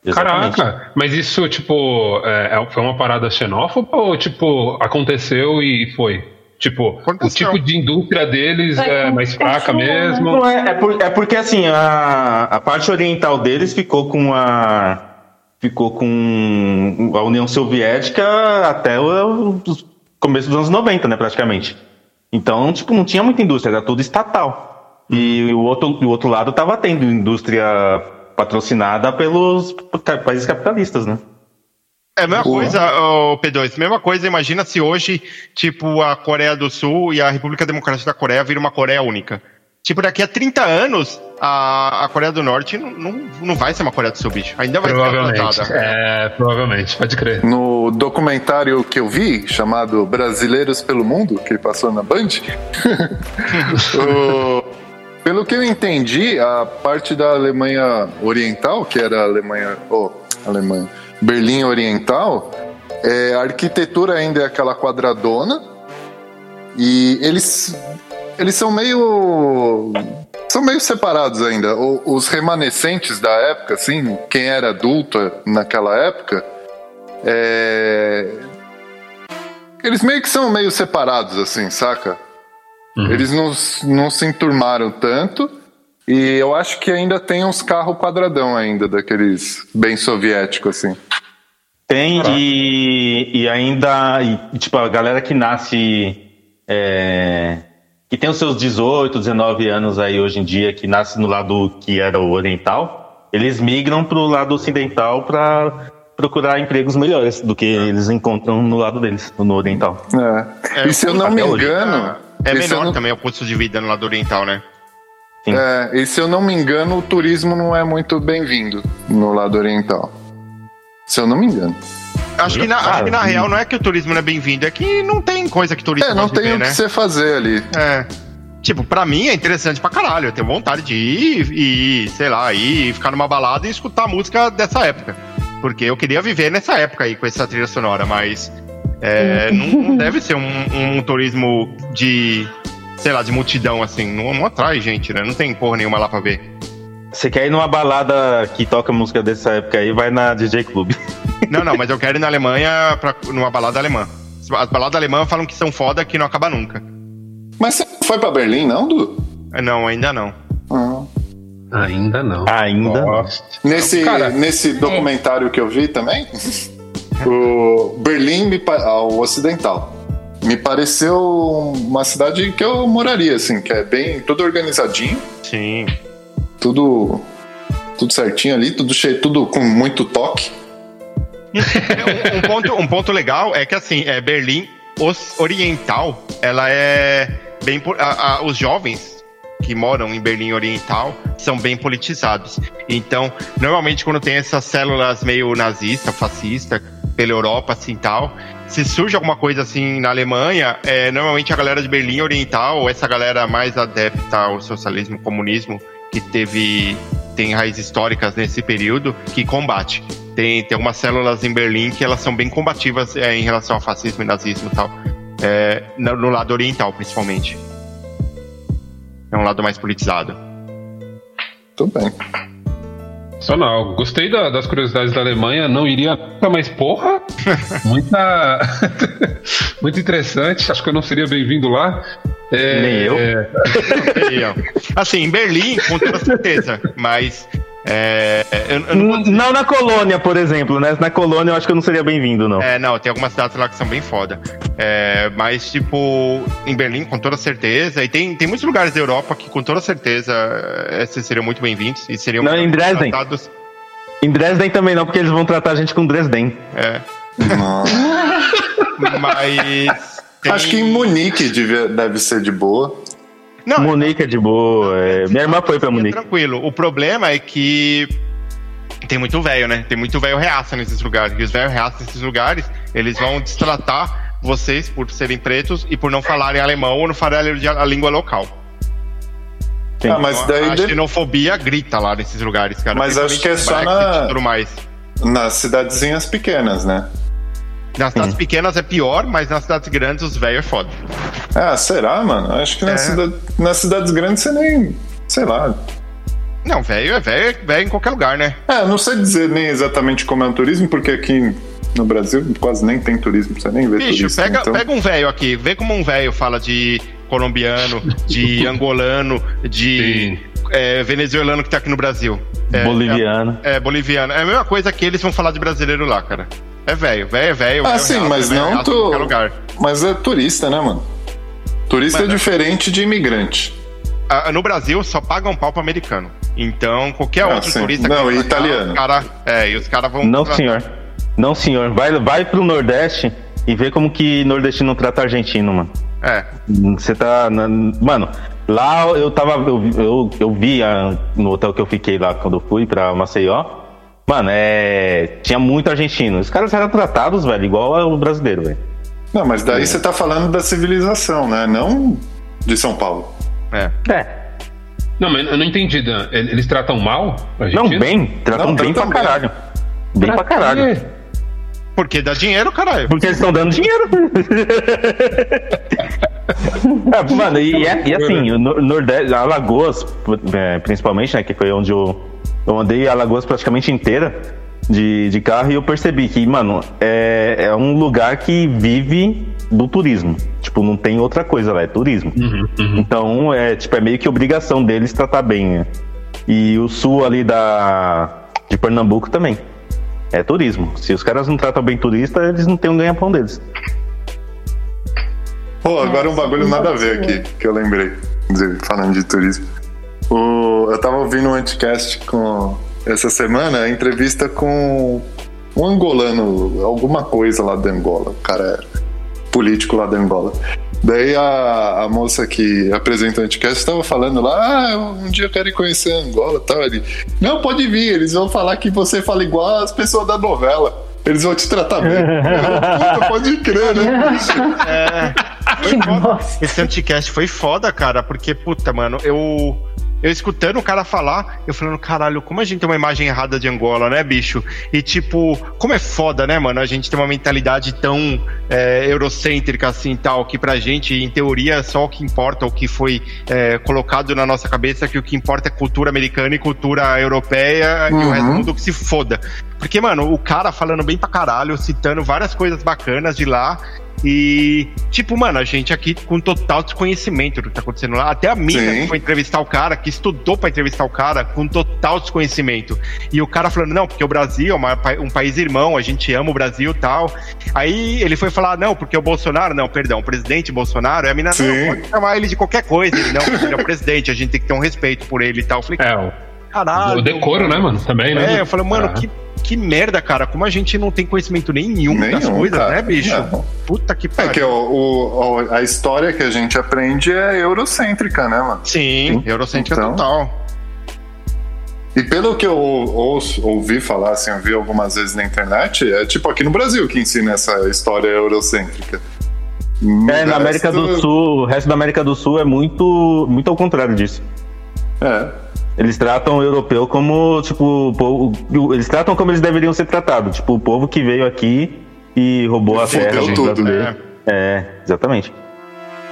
Exatamente. Caraca, mas isso, tipo, é, é- foi uma parada xenófoba ou, tipo, aconteceu e foi? Tipo, Aconteceu. o tipo de indústria deles É, é mais fraca né? mesmo. Não é, é, por- é porque assim, a, a parte oriental deles ficou com a. Ficou com a União Soviética até o, o começo dos anos 90, né, praticamente. Então, tipo, não tinha muita indústria, era tudo estatal. E o outro, o outro lado tava tendo indústria patrocinada pelos países capitalistas, né? É a mesma Boa. coisa, ô, P2, mesma coisa, imagina se hoje, tipo, a Coreia do Sul e a República Democrática da Coreia viram uma Coreia única. Tipo, daqui a 30 anos, a, a Coreia do Norte não, não, não vai ser uma Coreia do Sul, bicho. Ainda vai ser Provavelmente. atratada. É, provavelmente, pode crer. No documentário que eu vi, chamado Brasileiros pelo Mundo, que passou na Band, o- pelo que eu entendi, a parte da Alemanha Oriental, que era a Alemanha. Oh, Alemanha. Berlim Oriental, é, a arquitetura ainda é aquela quadradona. E eles. Eles são meio. São meio separados ainda. O- os remanescentes da época, assim, quem era adulto naquela época, é, Eles meio que são meio separados, assim, saca? Eles não, não se enturmaram tanto. E eu acho que ainda tem uns carros quadradão ainda, daqueles bem soviéticos, assim. Tem, e, e ainda, e, tipo, a galera que nasce, é, que tem os seus 18, 19 anos aí hoje em dia, que nasce no lado que era o oriental, eles migram pro lado ocidental pra, procurar empregos melhores do que eles encontram no lado deles, no oriental. É. e se eu não me até hoje. É e se eu menor não- também o custo de vida no lado oriental, né? Sim. É, e se eu não me engano, o turismo não é muito bem-vindo no lado oriental. Se eu não me engano. Acho que, na, acho que na Ah, real não é que o turismo não é bem-vindo, é que não tem coisa que turista É, não tem ver, o que né? você fazer ali. É. Tipo, pra mim é interessante pra caralho. Eu tenho vontade de ir e, sei lá, ir ficar numa balada e escutar música dessa época. Porque eu queria viver nessa época aí com essa trilha sonora, mas é, não, não deve ser um, um turismo de, sei lá, de multidão assim. Não, não atrai gente, né? Não tem porra nenhuma lá pra ver. Você quer ir numa balada que toca música dessa época aí, vai na DJ Club. Não, não, mas eu quero ir na Alemanha pra, numa balada alemã. As baladas alemãs falam que são foda que não acaba nunca. Mas você não foi pra Berlim, não, Du? É, Não, ainda não. Ah. Ainda não. Ainda. não. Nesse, Cara, nesse documentário que eu vi também, o Berlim, me ah, o ocidental, me pareceu uma cidade que eu moraria, assim, que é bem tudo organizadinho, Sim. tudo tudo certinho ali, tudo cheio, tudo com muito toque. um, um ponto, um ponto legal é que assim, é, Berlim Oriental, ela é bem. a- a- os jovens que moram em Berlim Oriental são bem politizados. Então, normalmente quando tem essas células meio nazista, fascista, pela Europa, assim tal, se surge alguma coisa assim na Alemanha, é, normalmente a galera de Berlim Oriental, essa galera mais adepta ao socialismo, comunismo, que teve tem raízes históricas nesse período, que combate. Tem, tem algumas células em Berlim que elas são bem combativas é, em relação ao fascismo e nazismo e tal. É, no, no lado oriental, principalmente. É um lado mais politizado. Tudo bem. Sensacional. Gostei da- das curiosidades da Alemanha, não iria nunca, mas porra, muita. muito interessante. Acho que eu não seria bem-vindo lá. É, Nem eu. é, assim, em Berlim, com toda certeza, mas. É, eu, eu não Não na colônia, por exemplo, né? Na colônia eu acho que eu não seria bem-vindo, não. É, não, tem algumas cidades lá que são bem foda. É, mas, tipo, em Berlim, com toda certeza. E tem, tem muitos lugares da Europa que, com toda certeza, é, esses seriam muito bem-vindos. E seriam Não, em Dresden. tratados- Em Dresden também não, porque eles vão tratar a gente com Dresden. É, Nossa. mas. tem- Acho que em Munique deve ser de boa. Não, Munique é de boa. é. Minha irmã foi pra é Munique. tranquilo. O problema é que tem muito velho, né? Tem muito velho reaça nesses lugares. E os velhos reaça nesses lugares, eles vão destratar vocês por serem pretos e por não falarem alemão ou não falarem a língua local. Ah, mas Então, daí a de- xenofobia grita lá nesses lugares, cara. Mas acho que é só na- Brexit tudo mais. nas cidadezinhas pequenas, né? Nas cidades pequenas é pior, mas nas cidades grandes os velhos é foda. Ah, será, mano? Acho que nas, É. cida- nas cidades grandes você nem. Sei lá. Não, velho é velho, é velho em qualquer lugar, né? É, não sei dizer nem exatamente como é o turismo, porque aqui no Brasil quase nem tem turismo, você nem vê Bicho, turista. pega, então... pega um velho aqui, vê como um velho fala de colombiano, de angolano, de é, venezuelano que tá aqui no Brasil. É, Boliviano. É, é, boliviano. É a mesma coisa que eles vão falar de brasileiro lá, cara. É velho, velho é velho. Ah, sim, reaça, mas velho não lugar. Mas é turista, né, mano? Turista Mas é é- diferente de imigrante. Ah, no Brasil só pagam pau pro americano. Então, qualquer Ah, outro sim. turista Não, que e italiano. Cara, é, e os caras vão. Não, senhor. Não, senhor. Vai, vai pro Nordeste e vê como que nordestino trata argentino, mano. É. Você tá. na- mano, lá eu tava. Eu, vi- eu, eu vi a- no hotel que eu fiquei lá quando eu fui pra Maceió. Mano, é. Tinha muito argentino. Os caras eram tratados, velho, igual o brasileiro, velho. Não, mas daí você tá falando da civilização, né? Não de São Paulo. É. É. Não, mas eu não entendi, Dan. Eles tratam mal? a Não, bem. Tratam Não, bem pra tratam bem. caralho. Bem pra caralho. quê? Porque dá dinheiro, caralho. Porque eles estão dando dinheiro. É, mano, e, é- e assim, o Nor- Nordeste, Alagoas, é, principalmente, né, que foi onde eu, eu andei Alagoas praticamente inteira de, de carro e eu percebi que, mano, é, é um lugar que vive do turismo. Tipo, não tem outra coisa lá, é turismo. Então, é, tipo, é meio que obrigação deles tratar bem, né? E o sul ali da, de Pernambuco também. É turismo. Se os caras não tratam bem turista, eles não têm um ganha-pão deles. Pô, agora um bagulho nada a ver aqui, que eu lembrei, falando de turismo. O- eu tava ouvindo um anticast com, essa semana, a entrevista com um angolano, alguma coisa lá da Angola. O cara é político lá da Angola. Daí a, a moça que apresenta o Anticast estava falando lá, ah, um dia eu quero ir conhecer a Angola tal. Ele, não, pode vir, eles vão falar que você fala igual as pessoas da novela. Eles vão te tratar bem. Puta, pode crer, né? É, foi foda. Esse Anticast foi foda, cara, porque, puta, mano, eu eu escutando o cara falar, eu falando, caralho, como a gente tem uma imagem errada de Angola, né, bicho? E tipo, como é foda, né, mano? A gente tem uma mentalidade tão é, eurocêntrica assim tal, que pra gente, em teoria, só o que importa, o que foi é, colocado na nossa cabeça, que o que importa é cultura americana e cultura europeia uhum. e o resto do mundo que se foda. Porque, mano, o cara falando bem pra caralho, citando várias coisas bacanas de lá, e, tipo, mano, a gente aqui com total desconhecimento do que tá acontecendo lá. Até a mina Sim. que foi entrevistar o cara, que estudou para entrevistar o cara, com total desconhecimento. E o cara falando, não, porque o Brasil é uma, um país irmão, a gente ama o Brasil e tal. Aí ele foi falar, não, porque o Bolsonaro, não, perdão, o presidente Bolsonaro, e a mina, Sim. não, pode chamar ele de qualquer coisa. Ele, não, ele é o presidente, a gente tem que ter um respeito por ele e tal. Eu falei, é, caralho. O decoro, né, mano? Também, né? É, eu falei, mano, ah. que que merda, cara. Como a gente não tem conhecimento nenhum, nenhum das coisas, cara. né, bicho? Não. Puta que pariu. É que o, o, a história que a gente aprende é eurocêntrica, né, mano? Sim, Sim. eurocêntrica então... total. E pelo que eu ouço, ouvi falar, assim, eu vi algumas vezes na internet, é tipo aqui no Brasil que ensina essa história eurocêntrica. é, na América do Sul, o resto da América do Sul é muito, muito ao contrário disso. É. Eles tratam o europeu como, tipo, povo, eles tratam como eles deveriam ser tratados. Tipo, o povo que veio aqui e roubou a terra. tudo, né? É, exatamente.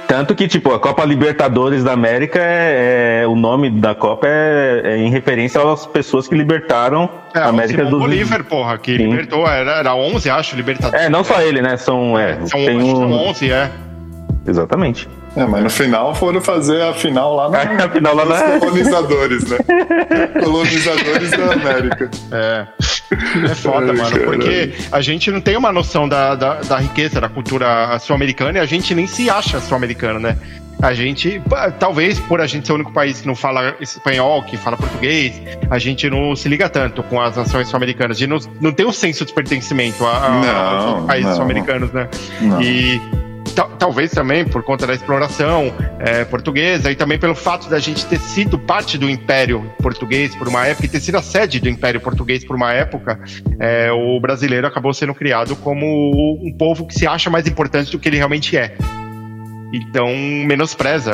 Tanto que, tipo, a Copa Libertadores da América, é, é o nome da Copa é, é, em referência às pessoas que libertaram é, a América do Sul. Bolívar, porra, que Sim. libertou, era, era 11, acho, Libertadores. É, não só ele, né? São, é, são, tem um... 11, é. Exatamente. É, mas no final foram fazer a final lá na, a final lá na... colonizadores, né? colonizadores da América. É. É foda, mano, porque a gente não tem uma noção da, da, da riqueza da cultura sul-americana e a gente nem se acha sul-americano, né? A gente, talvez por a gente ser o único país que não fala espanhol, que fala português, a gente não se liga tanto com as nações sul-americanas. A gente não, não tem o um senso de pertencimento a, a, não, aos países sul-americanos, né? Não. E talvez também por conta da exploração é, portuguesa e também pelo fato da gente ter sido parte do Império Português por uma época e ter sido a sede do Império Português por uma época, é, o brasileiro acabou sendo criado como um povo que se acha mais importante do que ele realmente é. Então, menospreza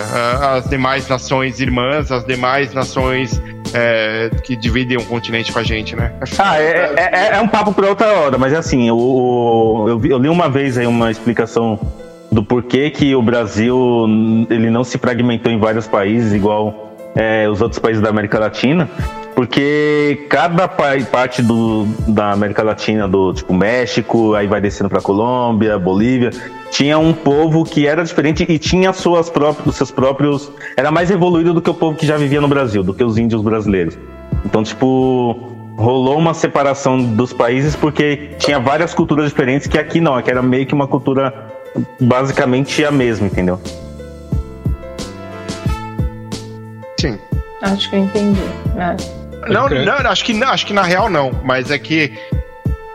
as demais nações irmãs, as demais nações é, que dividem um continente com a gente, né? Ah, é, é, é um papo para outra hora, mas assim, eu, eu, eu li uma vez aí uma explicação do porquê que o Brasil ele não se fragmentou em vários países igual é, os outros países da América Latina, porque cada parte do, da América Latina, do tipo México, aí vai descendo para Colômbia, Bolívia, tinha um povo que era diferente e tinha suas próprias, os seus próprios, era mais evoluído do que o povo que já vivia no Brasil, do que os índios brasileiros. Então, tipo, rolou uma separação dos países porque tinha várias culturas diferentes que aqui não, aqui era meio que uma cultura basicamente a mesma, entendeu? Sim. Acho que eu entendi. Né? Não, não, acho que, acho que na real não, mas é que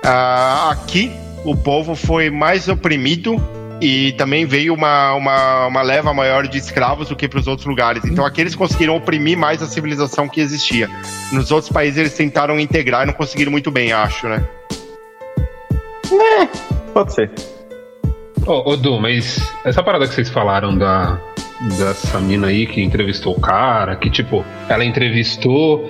uh, aqui o povo foi mais oprimido e também veio uma, uma, uma leva maior de escravos do que para os outros lugares. Então aqui eles conseguiram oprimir mais a civilização que existia. Nos outros países eles tentaram integrar e não conseguiram muito bem, acho, né? É, pode ser. Ô, ô Du, mas essa parada que vocês falaram da, dessa mina aí que entrevistou o cara, que tipo, ela entrevistou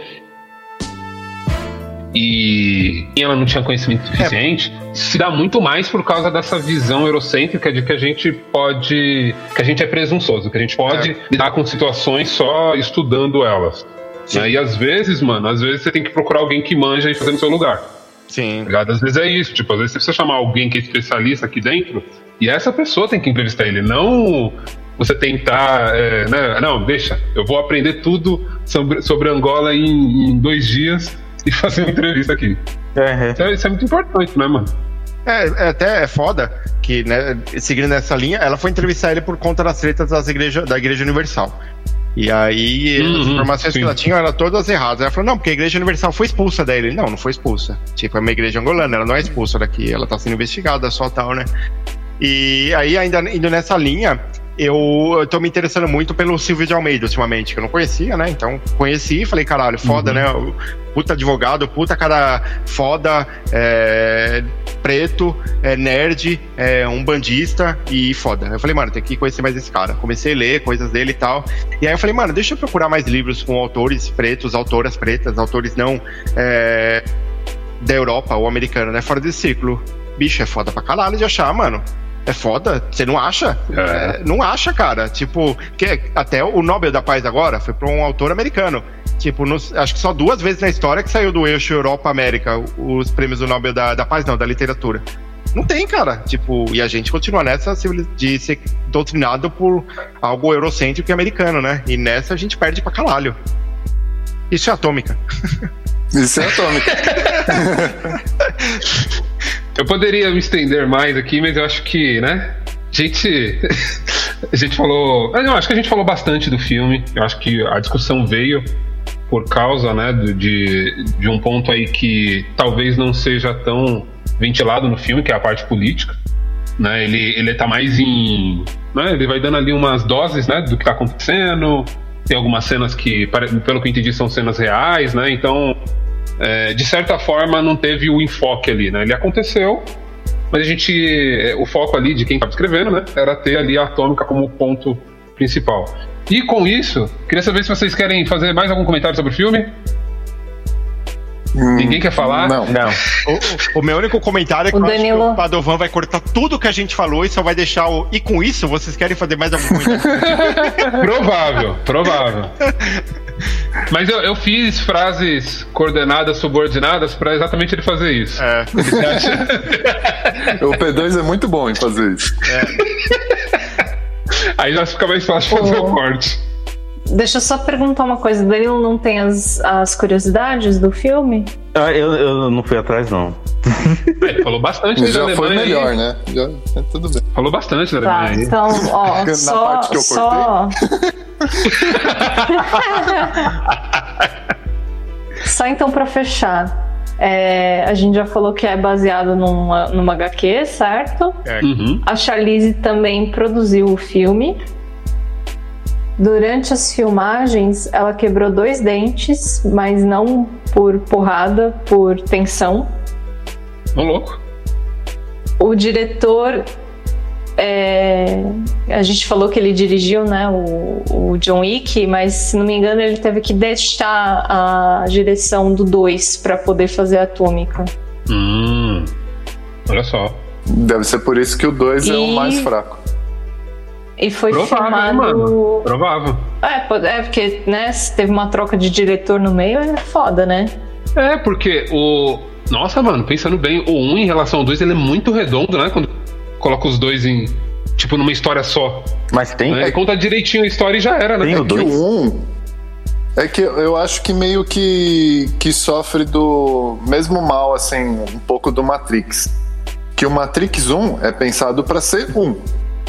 e ela não tinha conhecimento suficiente, é. se dá muito mais por causa dessa visão eurocêntrica de que a gente pode. que a gente é presunçoso, que a gente pode é. lidar com situações só estudando elas. Né? E às vezes, mano, às vezes você tem que procurar alguém que manja e fazer no seu lugar. Sim. Tá às vezes é isso, tipo, às vezes você precisa chamar alguém que é especialista aqui dentro e essa pessoa tem que entrevistar ele, não você tentar, é, né, não, deixa, eu vou aprender tudo sobre, sobre Angola em, em dois dias e fazer uma entrevista aqui. Uhum. Isso, é, isso, é, muito importante, né, mano? É, é, até é foda que, né, seguindo nessa linha, ela foi entrevistar ele por conta das tretas das igreja, da Igreja Universal. E aí, Uhum, as informações sim. que ela tinha eram todas erradas. Ela falou, não, porque a Igreja Universal foi expulsa dele. Não, não foi expulsa. Tipo, é uma igreja angolana, ela não é expulsa daqui, ela tá sendo investigada só tal, né? E aí, ainda indo nessa linha, eu, eu tô me interessando muito pelo Silvio de Almeida ultimamente, que eu não conhecia, né? Então, conheci e falei, caralho, foda, né? O Puta advogado, puta cara foda, é, preto, é, nerd, é, um bandista e foda. Eu falei, mano, tem que conhecer mais esse cara. Comecei a ler coisas dele e tal. E aí eu falei, mano, deixa eu procurar mais livros com autores pretos, autoras pretas, autores não é, da Europa ou americano, né? Fora desse ciclo. Bicho, é foda pra caralho de achar, mano. É foda, você não acha? É. É, não acha, cara. Tipo, que até o Nobel da Paz agora foi pra um autor americano. Tipo, nos- acho que só duas vezes na história que saiu do eixo Europa-América os prêmios do Nobel da, da Paz, não, da literatura. Não tem, cara. Tipo, e a gente continua nessa de ser doutrinado por algo eurocêntrico e americano, né? E nessa a gente perde pra caralho. Isso é atômica. Isso é atômica. Eu poderia me estender mais aqui, mas eu acho que, né? A gente. A gente falou. Não, acho que a gente falou bastante do filme. Eu acho que a discussão veio por causa, né, de, de um ponto aí que talvez não seja tão ventilado no filme, que é a parte política. Né? Ele, ele tá mais em. Né? Ele vai dando ali umas doses né, do que tá acontecendo. Tem algumas cenas que, pelo que eu entendi, são cenas reais, né? Então, é, de certa forma, não teve o enfoque ali, né? Ele aconteceu, mas a gente. é, O foco ali de quem estava escrevendo, né? Era ter ali a atômica como ponto principal. E com isso, queria saber se vocês querem fazer mais algum comentário sobre o filme. Hum, Ninguém quer falar? Não. Não. O, o meu único comentário é que O eu acho que Danilo- o Padovan vai cortar tudo que a gente falou e só vai deixar o. E com isso, vocês querem fazer mais algum comentário? Provável, provável. Mas eu, eu fiz frases coordenadas subordinadas para exatamente ele fazer isso. É. O P2 é muito bom em fazer isso. Aí já fica mais fácil fazer o corte. Deixa eu só perguntar uma coisa. O Danilo não tem as, as curiosidades do filme? Ah, eu, eu não fui atrás, não. Ele falou bastante da Já foi Alemanha. aí. melhor, né? Já, é tudo bem. Falou bastante da Tá, Alemanha. aí. então, ó, Na só. parte que eu só... só então pra fechar. É, a gente já falou que é baseado numa, numa HQ, certo? Uhum. A Charlize também produziu o filme. Durante as filmagens, ela quebrou dois dentes, mas não por porrada, por tensão. Ô, louco. O diretor. é, a gente falou que ele dirigiu né, o, o John Wick, mas se não me engano, ele teve que deixar a direção do 2 para poder fazer a Atômica. Hum. Olha só. Deve ser por isso que o 2 é o E- mais fraco. E foi Provável, filmado. mano. Provável. É, é, porque né, se teve uma troca de diretor no meio, é foda, né? É, porque o. Nossa, mano, pensando bem, o 1 em relação ao 2 ele é muito redondo, né? Quando coloca os dois em. Tipo, numa história só. Mas tem. Né? Conta direitinho a história e já era, né? Tem o Que dois? o 1 é que eu acho que meio que, que sofre do mesmo mal, assim, um pouco do Matrix. Que o Matrix 1 é pensado pra ser um.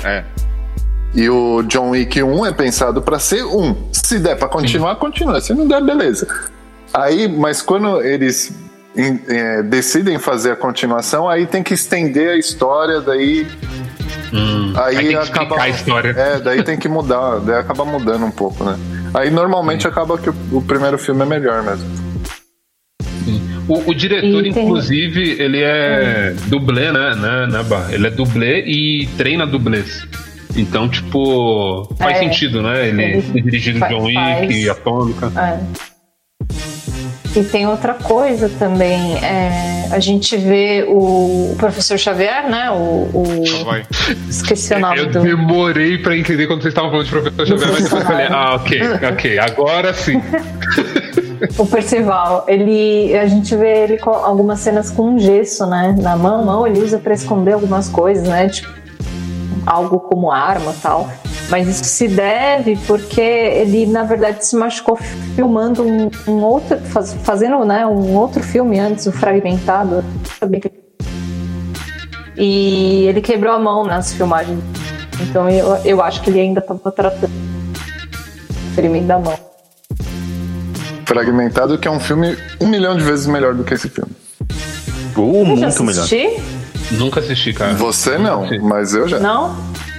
É. E o John Wick 1 é pensado pra ser um. Se der pra continuar, continua. Se não der, beleza. Aí, mas quando eles em- é, decidem fazer a continuação, aí tem que estender a história, daí. Hum. Aí, Aí tem que acaba. explicar a história. É, daí tem que mudar, daí acaba mudando um pouco, né? Aí normalmente acaba que o, o primeiro filme é melhor mesmo. O, o diretor, tem- inclusive, ele é dublê, né, né, né, Bah? Ele é dublê e treina dublês. Então, tipo, faz É. sentido, né? Ele, dirigido fa- John Wick. Atômica. É. E tem outra coisa também. é, a gente vê o, o professor Xavier, né? O, o- esqueci o nome Eu do. demorei pra entender quando vocês estavam falando de professor Xavier, mas depois eu falei, ah, ok, ok, agora sim. O Percival, ele, a gente vê ele com algumas cenas com um gesso, né, na mão, mão ele usa para esconder algumas coisas, né, tipo algo como arma, tal. Mas isso se deve porque ele na verdade se machucou filmando um, um outro, faz- fazendo, né, um outro filme antes, o Fragmentado. E ele quebrou a mão nas filmagens. Então eu, eu acho que ele ainda estava tratando ferimento da mão. Fragmentado, que é um filme um milhão de vezes melhor do que esse filme. Uh, Você já muito melhor. Nunca assisti, cara. Você não, mas eu já. Não?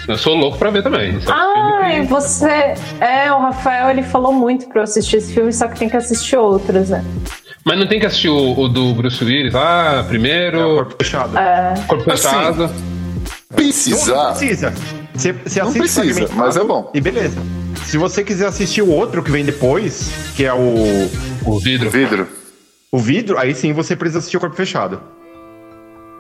Eu sou louco pra ver também. É um Ah, e que- você. É, o Rafael ele falou muito pra eu assistir esse filme, só que tem que assistir outros, né? Mas não tem que assistir o, o do Bruce Willis lá, primeiro, Corpo fechado. É, Corpo Fechado. Não Precisar. precisa. Você, você Não assiste precisa, mas é bom. E beleza. Se você quiser assistir o outro que vem depois, que é o, O vidro. Vidro. o vidro, aí sim você precisa assistir o corpo fechado.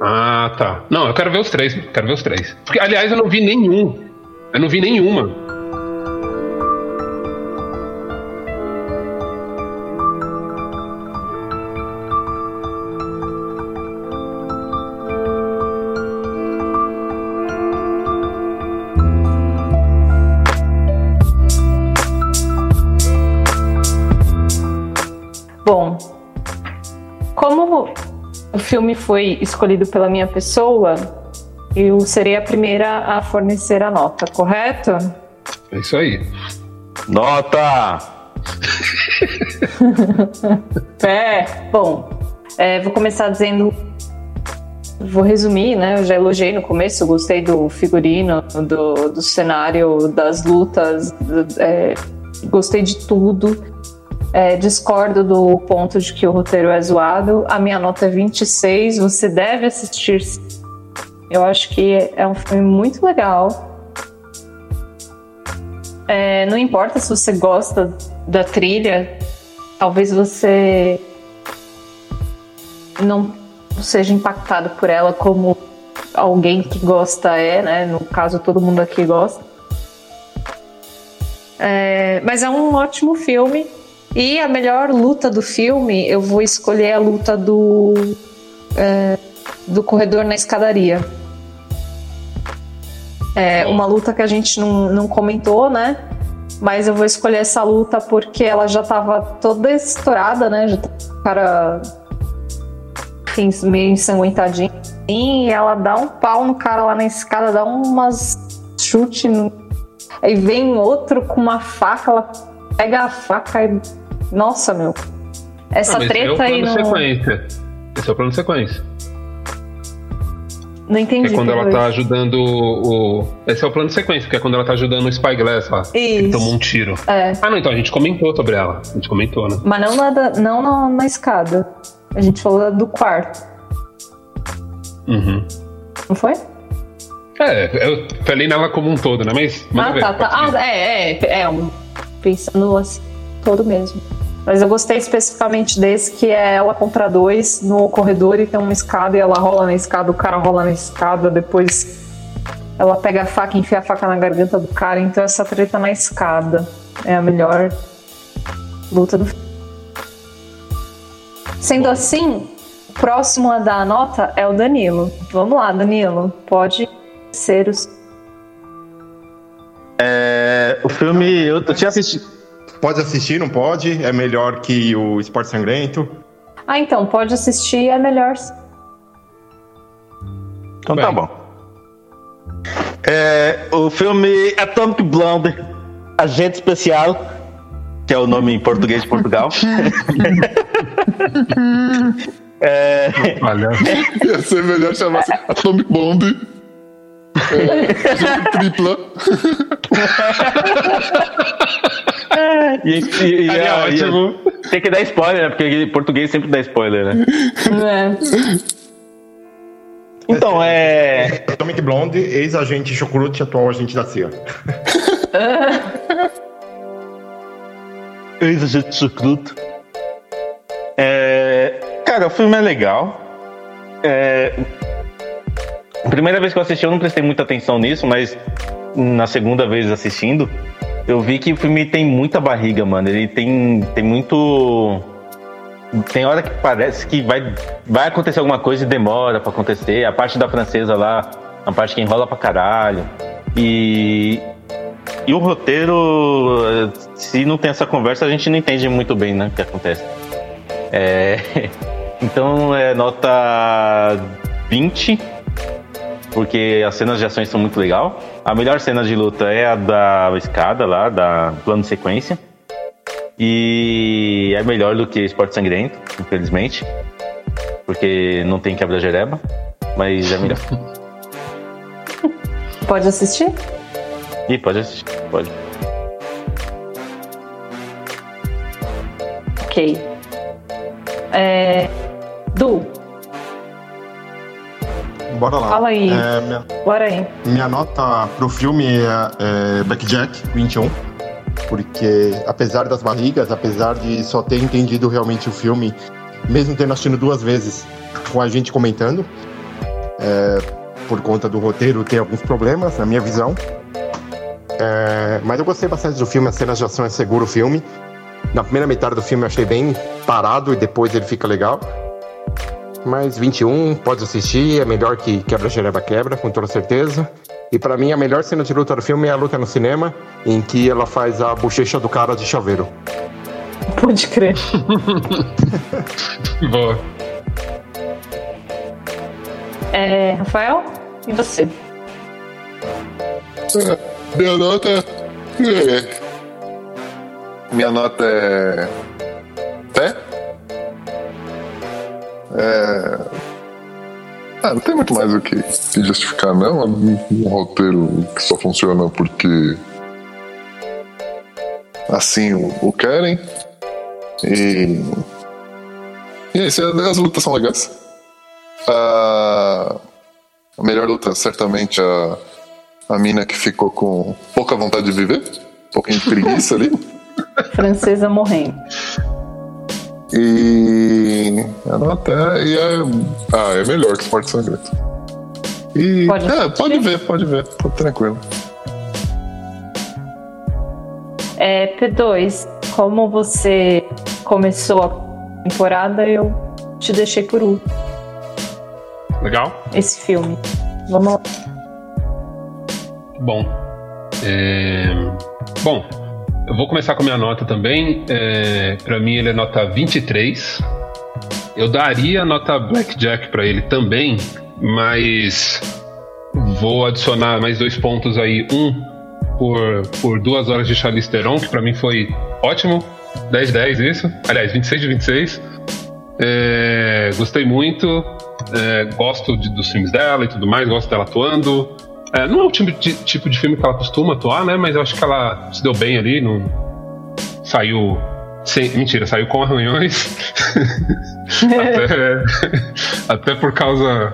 Ah, tá. Não, eu quero ver os três. Quero ver os três. Porque, aliás, eu não vi nenhum. Eu não vi nenhuma. Filme foi escolhido pela minha pessoa, eu serei a primeira a fornecer a nota, correto? É isso aí. Nota! É, bom, é, vou começar dizendo. Vou resumir, né? Eu já elogiei no começo, eu gostei do figurino, do, do cenário, das lutas, do- é, gostei de tudo. É, discordo do ponto de que o roteiro é zoado. A minha nota é 26, você deve assistir. Eu acho que é um filme muito legal. É, não importa se você gosta da trilha, talvez você não seja impactado por ela como alguém que gosta é, né? No caso, todo mundo aqui gosta. É, mas é um ótimo filme. E a melhor luta do filme, eu vou escolher a luta do é, do corredor na escadaria. É uma luta que a gente não, não comentou, né? Mas eu vou escolher essa luta porque ela já tava toda estourada, né? Já tá o cara enfim, meio ensanguentadinho. E ela dá um pau no cara lá na escada, dá umas chute no... Aí vem outro com uma faca, ela pega a faca e. Nossa, meu. Essa Ah, mas é o treta aí plano sequência. Esse é o plano sequência. Não Que entendi. é quando ela tá ajudando o. Esse é o plano sequência, que é quando ela tá ajudando o Spyglass lá. Ele Isso. tomou um tiro. É. Ah, não, então a gente comentou sobre ela. A gente comentou, né? Mas não na, não na, na escada. A gente falou do quarto, Uhum. não foi? É, eu falei nela como um todo, né? Mas. Ah, ver, tá, tá. pode Ah, é, é, é. Pensando assim, todo mesmo. Mas eu gostei especificamente desse, que é ela contra dois no corredor e tem uma escada e ela rola na escada, o cara rola na escada, depois ela pega a faca e enfia a faca na garganta do cara. Então essa treta na escada é a melhor luta do filme. Sendo assim, o próximo a dar a nota é o Danilo. Vamos lá, Danilo. Pode ser os É, o filme, eu, eu tinha assistido. Pode assistir, não pode? É melhor que o Esporte Sangrento? Ah, então, pode assistir, é melhor. Então Bem. tá bom. É, o filme Atomic Blonde, Agente Especial, que é o nome em português de Portugal. é. Ia ser melhor chamar Atomic Bomb. É, jogo tripla. e, e- e- é e- ótimo. tem que dar spoiler, né? Porque em português sempre dá spoiler, né? É. Então, é. Atomic Blonde, ex-agente Chocolate, atual agente da CIA. Ex-agente secreto. É, cara, o filme é legal. É, a primeira vez que eu assisti, eu não prestei muita atenção nisso, mas na segunda vez assistindo, eu vi que o filme tem muita barriga, mano. Ele tem, tem muito. Tem hora que parece que vai, vai acontecer alguma coisa e demora pra acontecer. A parte da francesa lá, a parte que enrola pra caralho. E, e o roteiro, se não tem essa conversa, a gente não entende muito bem né, o que acontece. É, então é nota 20, porque as cenas de ações são muito legal. A melhor cena de luta é a da escada lá, da plano sequência. E é melhor do que Esporte Sangrento, infelizmente. Porque não tem quebra-jereba, mas é melhor. Pode assistir? E pode assistir, pode. Ok. É... Du, Bora lá. Fala aí. É, minha, bora aí. minha nota pro filme é, é Blackjack 21. Porque, apesar das barrigas, apesar de só ter entendido realmente o filme, mesmo tendo assistido duas vezes com a gente comentando, é, por conta do roteiro ter alguns problemas, na minha visão. É, mas eu gostei bastante do filme, as cenas de ação é seguro o filme. Na primeira metade do filme eu achei bem parado e depois ele fica legal. Mas 21, pode assistir, é melhor que Quebra-Jereba Quebra, com toda certeza. E pra mim a melhor cena de luta do filme é a luta no cinema, em que ela faz a bochecha do cara de chaveiro. Pode crer. Boa. É, Rafael, e você? Minha nota. É. Minha nota é. Pé? É. Ah, não tem muito mais o que, justificar, não. É um roteiro que só funciona porque. Assim o, o querem. E. E é isso, as lutas são legais. A, a melhor luta, certamente, a, a mina que ficou com pouca vontade de viver, um pouquinho de preguiça ali. Francesa morrendo. E a nota é, e é, ah, é melhor que Esporte Sangrento. E Pode é, pode ver, pode ver, tá tranquilo. É, P2, como você começou a temporada, eu te deixei por último Legal? esse filme. Vamos lá. Bom. É, Bom, eu vou começar com a minha nota também. É... Para mim, ele é nota 23. Eu daria nota Blackjack para ele também, mas vou adicionar mais dois pontos aí. Um por, por duas horas de Charlize Theron, que para mim foi ótimo. 10 10 isso. Aliás, 26 de 26. É, gostei muito. É, gosto de- dos filmes dela e tudo mais, gosto dela atuando. É, não é o tipo de, tipo de filme que ela costuma atuar, né? Mas eu acho que ela se deu bem ali. Não... Saiu. Sem... Mentira, saiu com arranhões. até, até por causa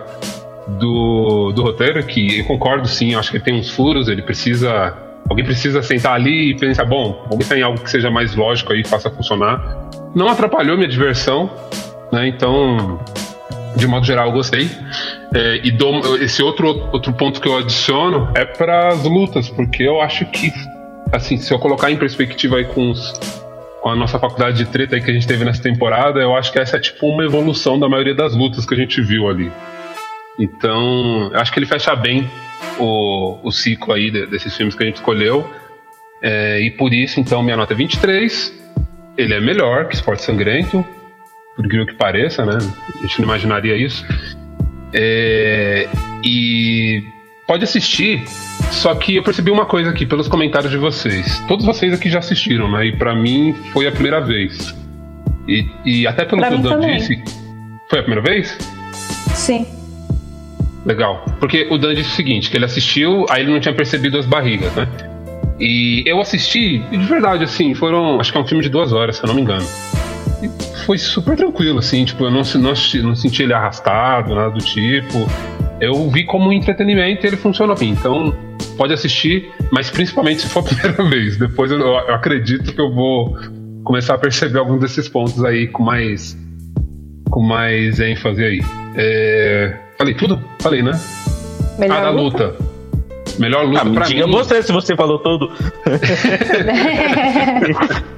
do, do roteiro, que eu concordo sim, eu acho que ele tem uns furos, ele precisa. Alguém precisa sentar ali e pensar, bom, vamos pensar em algo que seja mais lógico aí, faça funcionar. Não atrapalhou minha diversão, né? Então, de modo geral, eu gostei. É, e dou- esse outro, outro ponto que eu adiciono é para as lutas, porque eu acho que, assim, se eu colocar em perspectiva aí com, os- com a nossa faculdade de treta aí que a gente teve nessa temporada, eu acho que essa é tipo uma evolução da maioria das lutas que a gente viu ali. Então, acho que ele fecha bem o, o ciclo aí de- desses filmes que a gente escolheu. É, e por isso, então, minha nota é 23. Ele é melhor que Esporte Sangrento, por incrível que pareça, né? A gente não imaginaria isso. É, e pode assistir, só que eu percebi uma coisa aqui pelos comentários de vocês. Todos vocês aqui já assistiram, né? E pra mim foi a primeira vez. E, e até pelo Pra que o Dan disse, foi a primeira vez? Sim. Legal. Porque o Dan disse o seguinte, que ele assistiu, aí ele não tinha percebido as barrigas, né? E eu assisti, e de verdade, assim, foram. Acho que é um filme de duas horas, se eu não me engano. E foi super tranquilo, assim, tipo, eu não, não, não senti ele arrastado, nada do tipo. Eu vi como entretenimento e ele funcionou bem. Então, pode assistir, mas principalmente se for a primeira vez. Depois eu, eu acredito que eu vou começar a perceber alguns desses pontos aí com mais. com mais ênfase aí. É, falei tudo? Falei, né? Melhor ah, da luta? luta. Melhor luta Ah, pra diga mim. você se você falou tudo.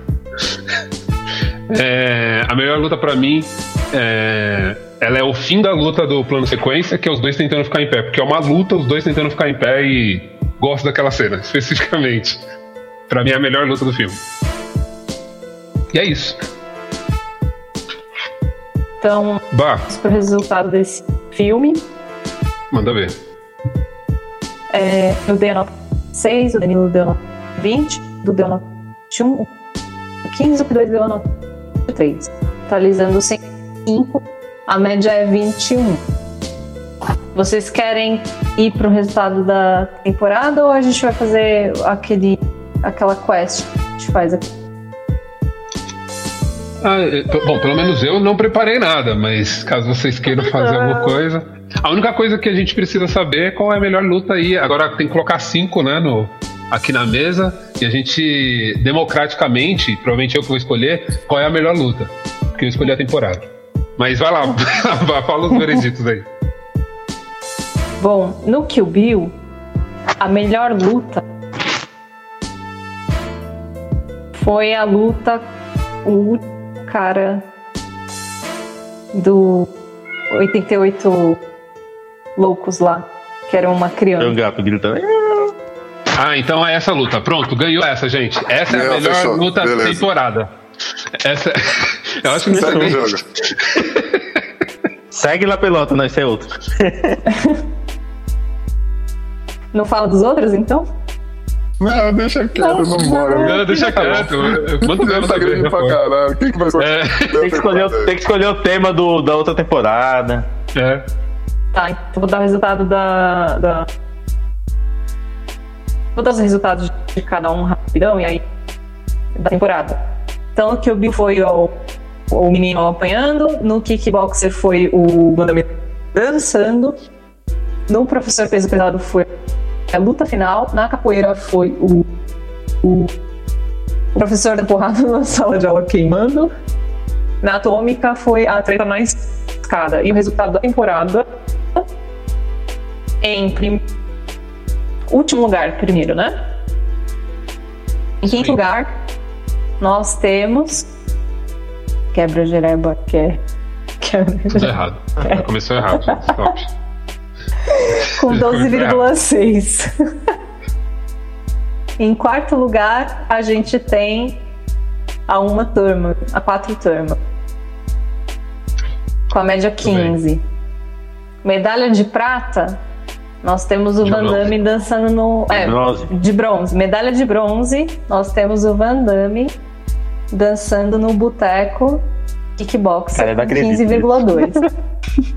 É, a melhor luta pra mim é, ela é o fim da luta do plano sequência, que é os dois tentando ficar em pé. Porque é uma luta, os dois tentando ficar em pé e gosto daquela cena, especificamente. Pra mim é a melhor luta do filme. E é isso. Então, vamos pro resultado desse filme. manda ver. É, eu dei a nota 6, o Danilo deu nota 20, o Du deu a nota 21, 15, o P2 deu a nota 3. Totalizando 105, a média é 21. Vocês querem ir pro resultado da temporada ou a gente vai fazer aquele, aquela quest que a gente faz aqui? Ah, é, bom, pelo menos eu não preparei nada, mas caso vocês queiram fazer alguma coisa. A única coisa que a gente precisa saber é qual é a melhor luta aí. Agora tem que colocar cinco, né, no, aqui na mesa e a gente, democraticamente, provavelmente eu que vou escolher, qual é a melhor luta. Porque eu escolhi a temporada. Mas vai lá, fala os vereditos aí. Bom, no Kill Bill, a melhor luta foi a luta o cara do 88 loucos lá, que era uma É um criança. gato gritando. Ah, então é essa luta. Pronto, ganhou essa, gente. Essa é a melhor fechou. luta da temporada. Essa. Eu acho que não Segue o jogo. Segue lá pelota, não, esse é outro. Não fala dos outros, então? Não, deixa quieto, vambora. Não, deixa quieto. Manda o meu Tá grande pra caralho. Quem que vai? É, Tem que escolher, tem que escolher o tema do, da outra temporada. é. Tá, então vou dar o resultado da. da... Vou dar os resultados de cada um rapidão e aí. Da temporada. Então, no Kill Bill foi o, o menino apanhando, no Kickboxer foi o Mandamento dançando, no Professor Peso Pesado foi a luta final, na capoeira foi o, o, o professor da porrada na sala de aula queimando, na atômica foi a treta na escada. E o resultado da temporada em prim... último lugar, primeiro, né? Em quinto Sim. lugar, nós temos quebra gereba, que é Tudo errado. Já começou errado. com 12,6. em quarto lugar, a gente tem a uma turma, a quatro turma. Com a média Muito bem. 15. Medalha de prata, nós temos o De Van bronze. Damme dançando no. É, Bronze. de bronze. Medalha de bronze, nós temos o Van Damme dançando no boteco kickboxer Cara, eu não com acredito 15,2.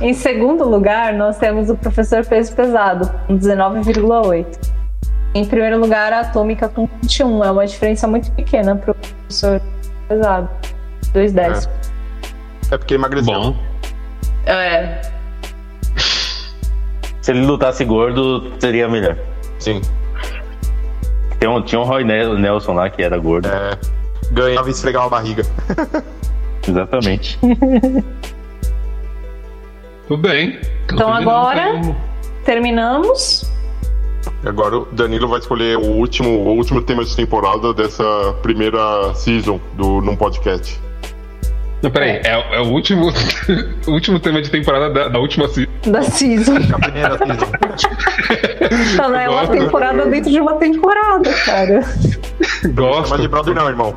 em segundo lugar, nós temos o professor peso pesado com 19,8. Em primeiro lugar, a atômica com 21. É uma diferença muito pequena para o professor pesado. 2 décimos. É porque emagreceu. Bom, É. Se ele lutasse gordo, seria melhor. Sim. Tem um, tinha um Roy Nel- Nelson lá que era gordo. É, ganhava e esfregava a barriga. Exatamente. tudo bem. Então terminamos agora-. Terminamos. Agora o Danilo vai escolher o último, o último tema de temporada dessa primeira season do Num Podcast. Não, peraí, é, é o último, o último tema de temporada da, da última se- Da season. A primeira season. Então, não é uma temporada dentro de uma temporada, cara. Gosto. Chama de brother não, irmão.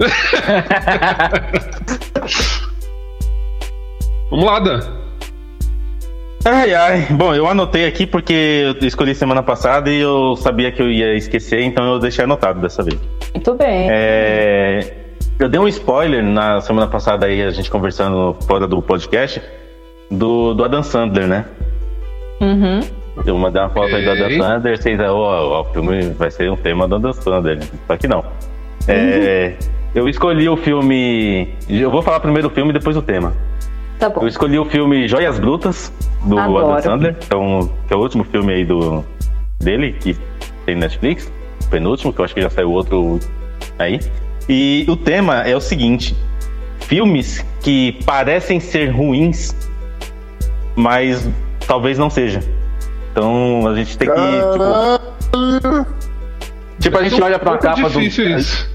Vamos lá, Dan. Ai, ai. Bom, eu anotei aqui porque eu escolhi semana passada e eu sabia que eu ia esquecer, então eu deixei anotado dessa vez. Muito bem. É, eu dei um spoiler na semana passada aí, a gente conversando fora do podcast, do, do Adam Sandler, né? Uhum. Eu mandei uma foto aí do Adam. Sandler, vocês, ó, ó, o filme vai ser um tema do Adam Sandler. Só que não. É, eu escolhi o filme. Eu vou falar primeiro o filme e depois o tema. Tá bom. Eu escolhi o filme Joias Brutas, do Adoro. Adam Sandler, então, que é o último filme aí do, dele, que tem Netflix, o penúltimo, que eu acho que já saiu outro aí. E o tema é o seguinte: filmes que parecem ser ruins, mas talvez não seja. Então a gente tem que. Tipo, tipo, a gente olha pra Muito capa do. isso.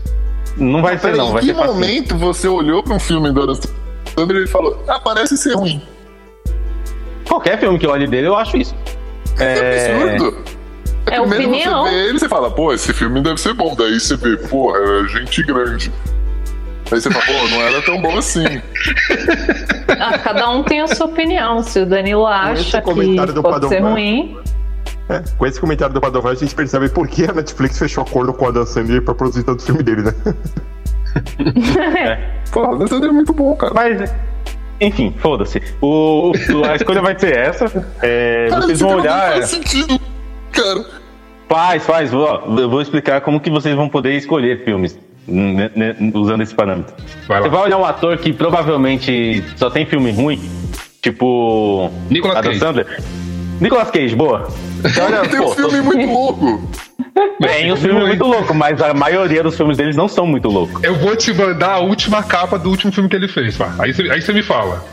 Não vai ser, Peraí, não, vai em que ser fácil. momento você olhou pra um filme do Sandler e falou, ah, parece ser ruim? Qualquer filme que eu olhe dele, eu acho isso. É absurdo. É Primeiro opinião. você vê ele e você fala, pô, esse filme deve ser bom. Daí você vê, porra, é gente grande. Aí você fala, pô, não era tão bom assim. Ah, cada um tem a sua opinião. Se o Danilo acha que pode ser ruim, É, com esse comentário do Padovan, a gente percebe por que a Netflix fechou acordo com a Dan Sandler pra produzir tanto filme dele, né? Pô, a Dan Sandler é muito bom, cara. Mas, enfim, foda-se. O, o- a escolha vai ser essa. É, Cara, vocês vão filme não olhar. faz sentido, cara. Faz, faz. Ó, eu vou explicar como que vocês vão poder escolher filmes usando esse parâmetro. Vai Você vai olhar um ator que provavelmente só tem filme ruim, tipo. Nicolas Adam Cage. Sandler. Nicolas Cage, boa. Você olha, Tem pô, um filme muito louco. tem um filme muito louco, mas a maioria dos filmes deles não são muito loucos. Eu vou te mandar a última capa do último filme que ele fez, pá. Aí você aí você me fala.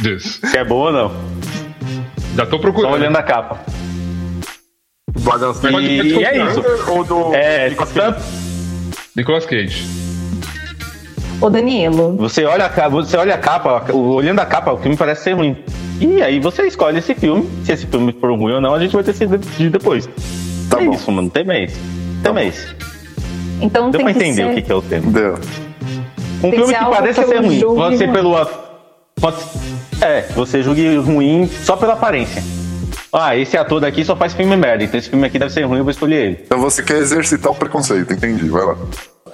Diz. Se é bom ou não. Já tô Só procurando. olhando a capa. Do Adam pode E, e é isso. Ou do. É, Nicolas Cage? Nicolas Cage. Ô, Danilo, Você olha a capa, você olha a capa, olhando a capa, o filme parece ser ruim. E aí você escolhe esse filme. Se esse filme for ruim ou não, a gente vai decidir depois. Tá é bom. isso, mano. Tema é esse. Tema é esse. então Deu tem pra que entender ser... o que, que é o tema. Deu. Um Tem que filme que pareça que ser ruim. Pode ser pelo. Pode, é, você julgue ruim só pela aparência. Ah, esse ator daqui só faz filme merda, então esse filme aqui deve ser ruim, eu vou escolher ele. Então você quer exercitar o preconceito, entendi, vai lá.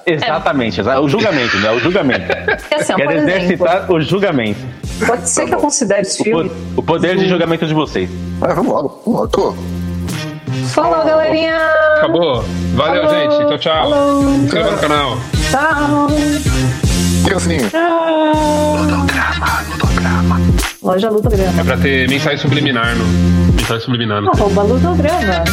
Exatamente, exa- o julgamento, né? O julgamento. Assim, ó, Quero por exemplo, exercitar o julgamento. pode ser que eu considere os O, po- filmes. o poder de julgamento de vocês. Ah, vamos lá, vamos lá, tô. Falou, galerinha! Acabou. Valeu, Falou. gente. Tchau, tchau. Falou. Se inscreva no canal. Tchau! Criancinha. Loja Ludograma. É pra ter mensagem subliminar no. Mensagem subliminar no. Arroba Ludograma.